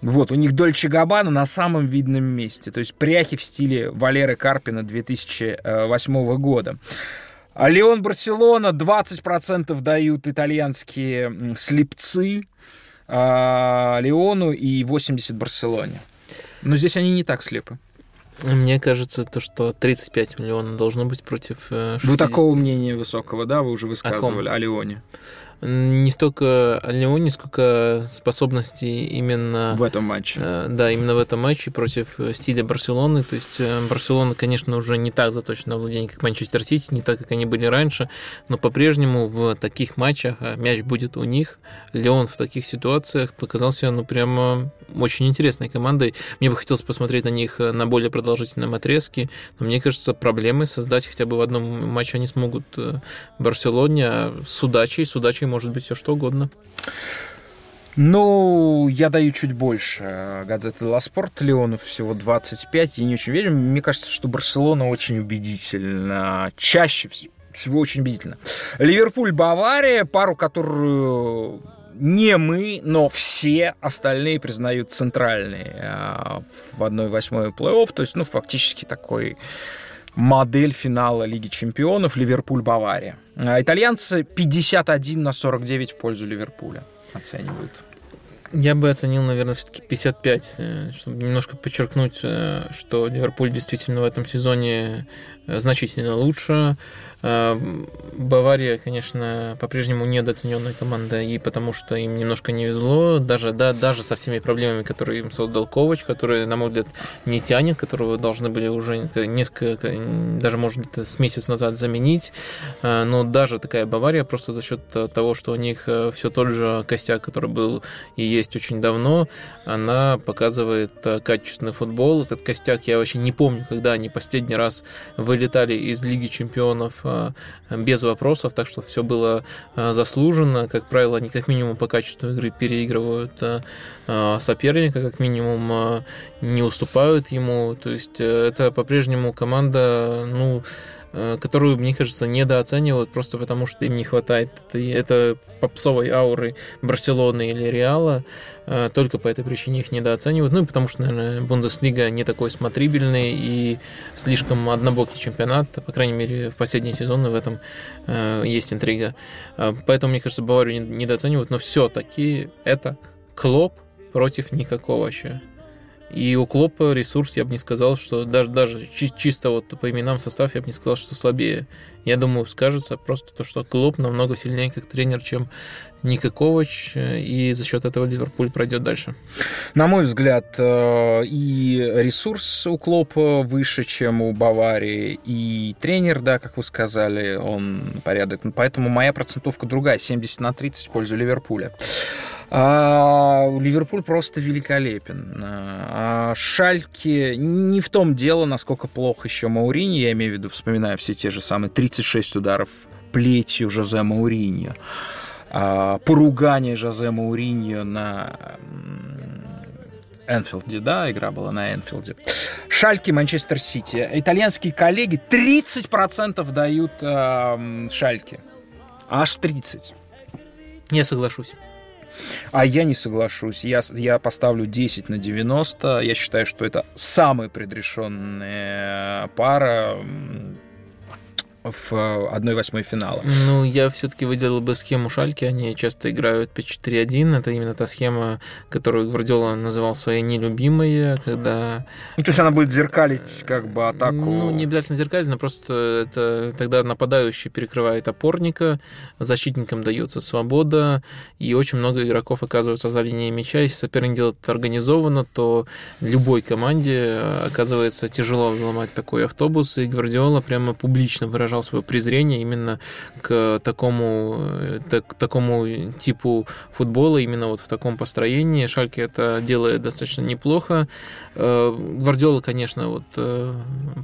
Вот, у них Дольче Габбана на самом видном месте. То есть пряхи в стиле Валеры Карпина 2008 года. А Леон Барселона 20% дают итальянские слепцы а, Леону и 80 Барселоне. Но здесь они не так слепы. Мне кажется, то, что 35 миллионов должно быть против э, 60. Вы такого мнения высокого, да, вы уже высказывали о Леоне Не столько о Леоне, сколько способностей именно... в этом матче. Э, Да, именно в этом матче против э, стиля Барселоны. То есть э, Барселона, конечно, уже не так заточена на владение, как Манчестер Сити, не так, как они были раньше, но по-прежнему в таких матчах а мяч будет у них. Леон в таких ситуациях показался, ну, прямо очень интересной командой. Мне бы хотелось посмотреть на них на более продолжительном отрезке, но мне кажется, проблемы создать хотя бы в одном матче они смогут Барселоне, а с удачей, с удачей может быть все что угодно. Ну, я даю чуть больше. Газета «Ла Спорт» Леонов всего 25. Я не очень верю. Мне кажется, что Барселона очень убедительно. Чаще вс- всего очень убедительно. Ливерпуль, Бавария. Пару, которую не мы, но все остальные признают центральной а, в 1-8 плей-офф. То есть, ну, фактически такой модель финала Лиги Чемпионов Ливерпуль-Бавария. А итальянцы 51 на 49 в пользу Ливерпуля оценивают. Я бы оценил, наверное, все-таки 55, э, чтобы немножко подчеркнуть, э, что Ливерпуль действительно в этом сезоне значительно лучше. Э, Бавария, конечно, по-прежнему недооцененная команда, и потому что им немножко не везло, даже, да, даже со всеми проблемами, которые им создал Ковач, который, на мой взгляд, не тянет, которого должны были уже несколько, даже, может быть, с месяц назад заменить. Э, Но даже такая Бавария, просто за счет того, что у них все тот же костяк, который был и есть очень давно, она показывает э, качественный футбол. Этот костяк я вообще не помню, когда они последний раз вылетали из Лиги Чемпионов э, без вопросов, так что все было э, заслуженно. Как правило, они как минимум по качеству игры переигрывают э, соперника, как минимум не уступают ему. То есть э, это по-прежнему команда, ну, которую, мне кажется, недооценивают просто потому, что им не хватает этой, это попсовой ауры Барселоны или Реала. Э, Только по этой причине их недооценивают. Ну и потому что, наверное, Бундеслига не такой смотрибельный и слишком однобокий чемпионат. По крайней мере, в последние сезоны в этом э, есть интрига. Э, Поэтому, мне кажется, Баварию не- недооценивают. Но все-таки это Клоп против никакого вообще. И у Клопа ресурс, я бы не сказал, что даже, даже чи- чисто вот по именам состав, я бы не сказал, что слабее. Я думаю, скажется просто то, что Клоп намного сильнее как тренер, чем Никакович, и за счет этого Ливерпуль пройдет дальше. На мой взгляд, э, и ресурс у Клопа выше, чем у Баварии, и тренер, да, как вы сказали, он порядок. Поэтому моя процентовка другая, 70 на 30 в пользу Ливерпуля. А, Ливерпуль просто великолепен. А Шальке не в том дело, насколько плохо еще Маурини, я имею в виду, вспоминая все те же самые 36 ударов плетью Жозе Мауриньо, а, поругание Жозе Мауриньо на Энфилде, да, игра была на Энфилде. Шальки, Манчестер Сити. Итальянские коллеги 30% дают эм, Шальке. Аж 30. Я соглашусь. А я не соглашусь. Я, я поставлю 10 на 90. Я считаю, что это самая предрешенная пара в 1-8 финала. Ну, я все-таки выделил бы схему Шальки. Они часто играют 5-4-1. Это именно та схема, которую Гвардиола называл своей нелюбимой, когда... Ну, то есть она будет зеркалить как бы атаку... Ну, не обязательно зеркалить, но просто это тогда нападающий перекрывает опорника, защитникам дается свобода, и очень много игроков оказываются за линией мяча. Если соперник делает это организованно, то любой команде оказывается тяжело взломать такой автобус, и Гвардиола прямо публично выражает выражал свое презрение именно к такому, э, так, такому типу футбола, именно вот в таком построении. Шальке это делает достаточно неплохо. Э, Гвардиола, конечно, вот э,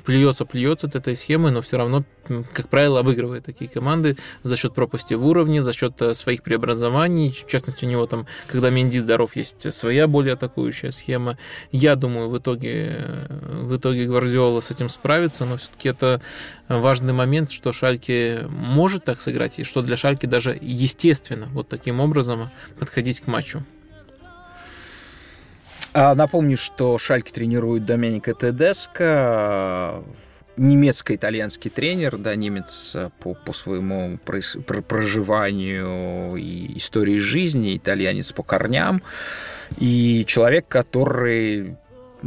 плюется, плюется от этой схемы, но все равно, как правило, обыгрывает такие команды за счет пропусти в уровне, за счет своих преобразований. В частности, у него там, когда Менди здоров, есть своя более атакующая схема. Я думаю, в итоге, в итоге Гвардиола с этим справится, но все-таки это важный момент что Шальки может так сыграть, и что для Шальки даже естественно вот таким образом подходить к матчу. А, напомню, что Шальки тренирует Доменико Тедеско, немецко-итальянский тренер, да, немец по, по своему проживанию и истории жизни, итальянец по корням, и человек, который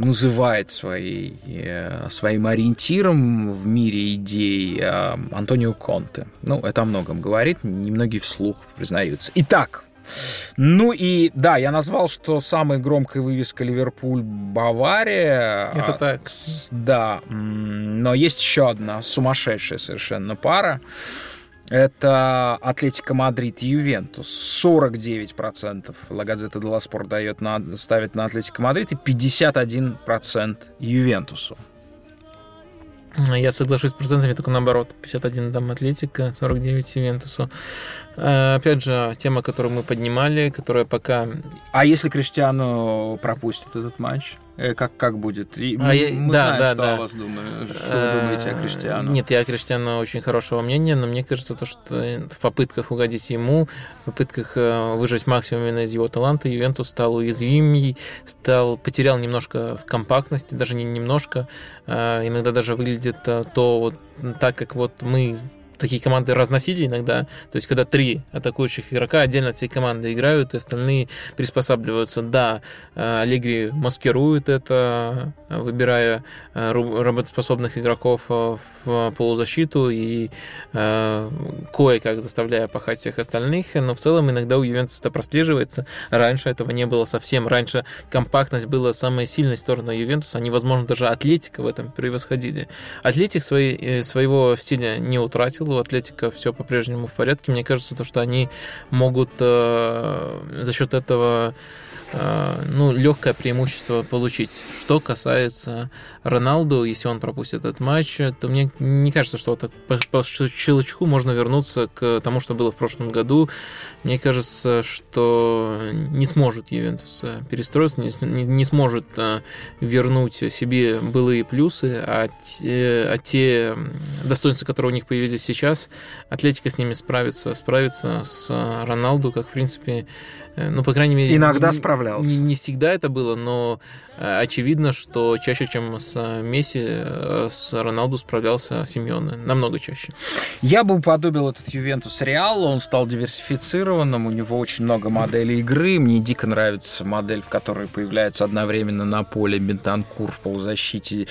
называет своей, э, своим ориентиром в мире идей э, Антонио Конте. Ну, это о многом говорит, немногие вслух признаются. Итак, ну и да, я назвал, что самая громкая вывеска Ливерпуль Бавария. Это так. Да, но есть еще одна сумасшедшая совершенно пара. Это Атлетика Мадрид и Ювентус. 49% La Gazzetta dello Sport дает на, ставит на Атлетика Мадрид и 51% Ювентусу. Я соглашусь с процентами, только наоборот. 51 дам Атлетика, 49 Ювентусу. Э, опять же, тема, которую мы поднимали, которая пока... А если Криштиану пропустит этот матч? Э, как, как будет? И а я, мы да, знаем, да, что да. о вас думаю, что вы думаете о Криштиану. Нет, я о Криштиану очень хорошего мнения, но мне кажется, то, что в попытках угодить ему, в попытках э, выжать максимум именно из его таланта, Ювентус стал уязвимый, стал, потерял немножко в компактности, даже не немножко, иногда даже выглядит то вот так, как вот мы такие команды разносили иногда. То есть, когда три атакующих игрока отдельно от всей команды играют, и остальные приспосабливаются. Да, э, Аллегри маскирует это, выбирая э, работоспособных игроков э, в полузащиту и кое-как заставляя пахать всех остальных, но в целом иногда у Ювентуса это прослеживается. Раньше этого не было совсем. Раньше компактность была самой сильной стороной Ювентуса. Они, возможно, даже Атлетика в этом превосходили. Атлетик свои, своего стиля не утратил, у Атлетика все по-прежнему в порядке. Мне кажется, то, что они могут э, за счет этого ну, легкое преимущество получить. Что касается Роналду, если он пропустит этот матч, то мне не кажется, что вот по, по щелчку можно вернуться к тому, что было в прошлом году. Мне кажется, что не сможет Ювентус перестроиться, не, не, не сможет э, вернуть себе былые плюсы, а те, а те достоинства, которые у них появились сейчас, Атлетика с ними справится, справится с Роналду, как, в принципе, э, ну, по крайней мере... Иногда справится справлялся. Не, не всегда это было, но э, очевидно, что чаще, чем с Месси, э, с Роналду справлялся Симеоне. Намного чаще. Я бы уподобил этот Ювентус Реалу. Он стал диверсифицированным, у него очень много моделей игры. Мне дико нравится модель, в которой появляется одновременно на поле Бентанкур в полузащите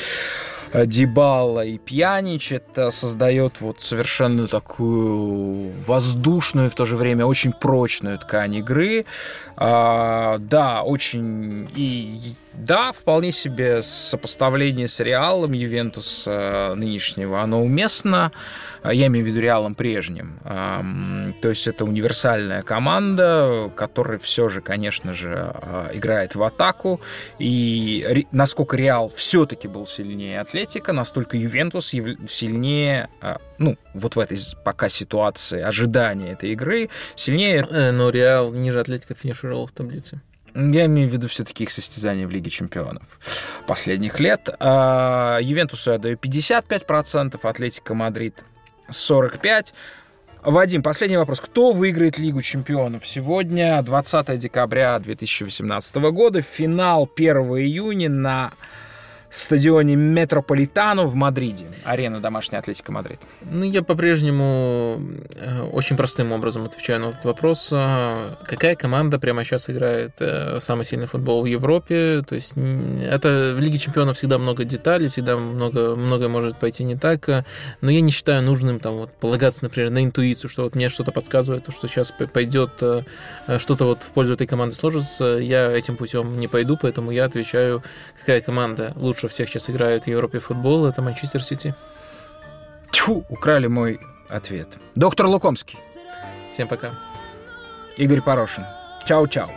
Э, Дибала и Пьянич. Это создает вот совершенно такую воздушную, в то же время очень прочную ткань игры. А, да, очень и да, вполне себе сопоставление с Реалом Ювентуса нынешнего, оно уместно. Я имею в виду Реалом прежним. То есть это универсальная команда, которая все же, конечно же, а, играет в атаку. И насколько Реал все-таки был сильнее Атлетика, настолько Ювентус сильнее, а, ну, вот в этой пока ситуации ожидания этой игры, сильнее... Э, но Реал ниже Атлетика финишировал в таблице. Я имею в виду все-таки их состязания в Лиге чемпионов последних лет. А, Ювентусу я даю 55%, Атлетика Мадрид 45%. Вадим, последний вопрос. Кто выиграет Лигу чемпионов? Сегодня, 20 декабря 2018 года, финал 1 июня на стадионе Метрополитано в Мадриде. Арена домашняя Атлетика Мадрид. Ну, я по-прежнему э, очень простым образом отвечаю на этот вопрос. А, какая команда прямо сейчас играет э, самый сильный футбол в Европе? То есть это в Лиге Чемпионов всегда много деталей, всегда много, многое может пойти не так. А, но я не считаю нужным там вот полагаться, например, на интуицию, что вот мне что-то подсказывает, что сейчас пойдет э, что-то вот в пользу этой команды сложится. Я этим путем не пойду, поэтому я отвечаю, какая команда лучше лучше всех сейчас играют в Европе футбол, это Манчестер Сити. Тьфу, украли мой ответ. Доктор Лукомский. Всем пока. Игорь Порошин. Чао-чао.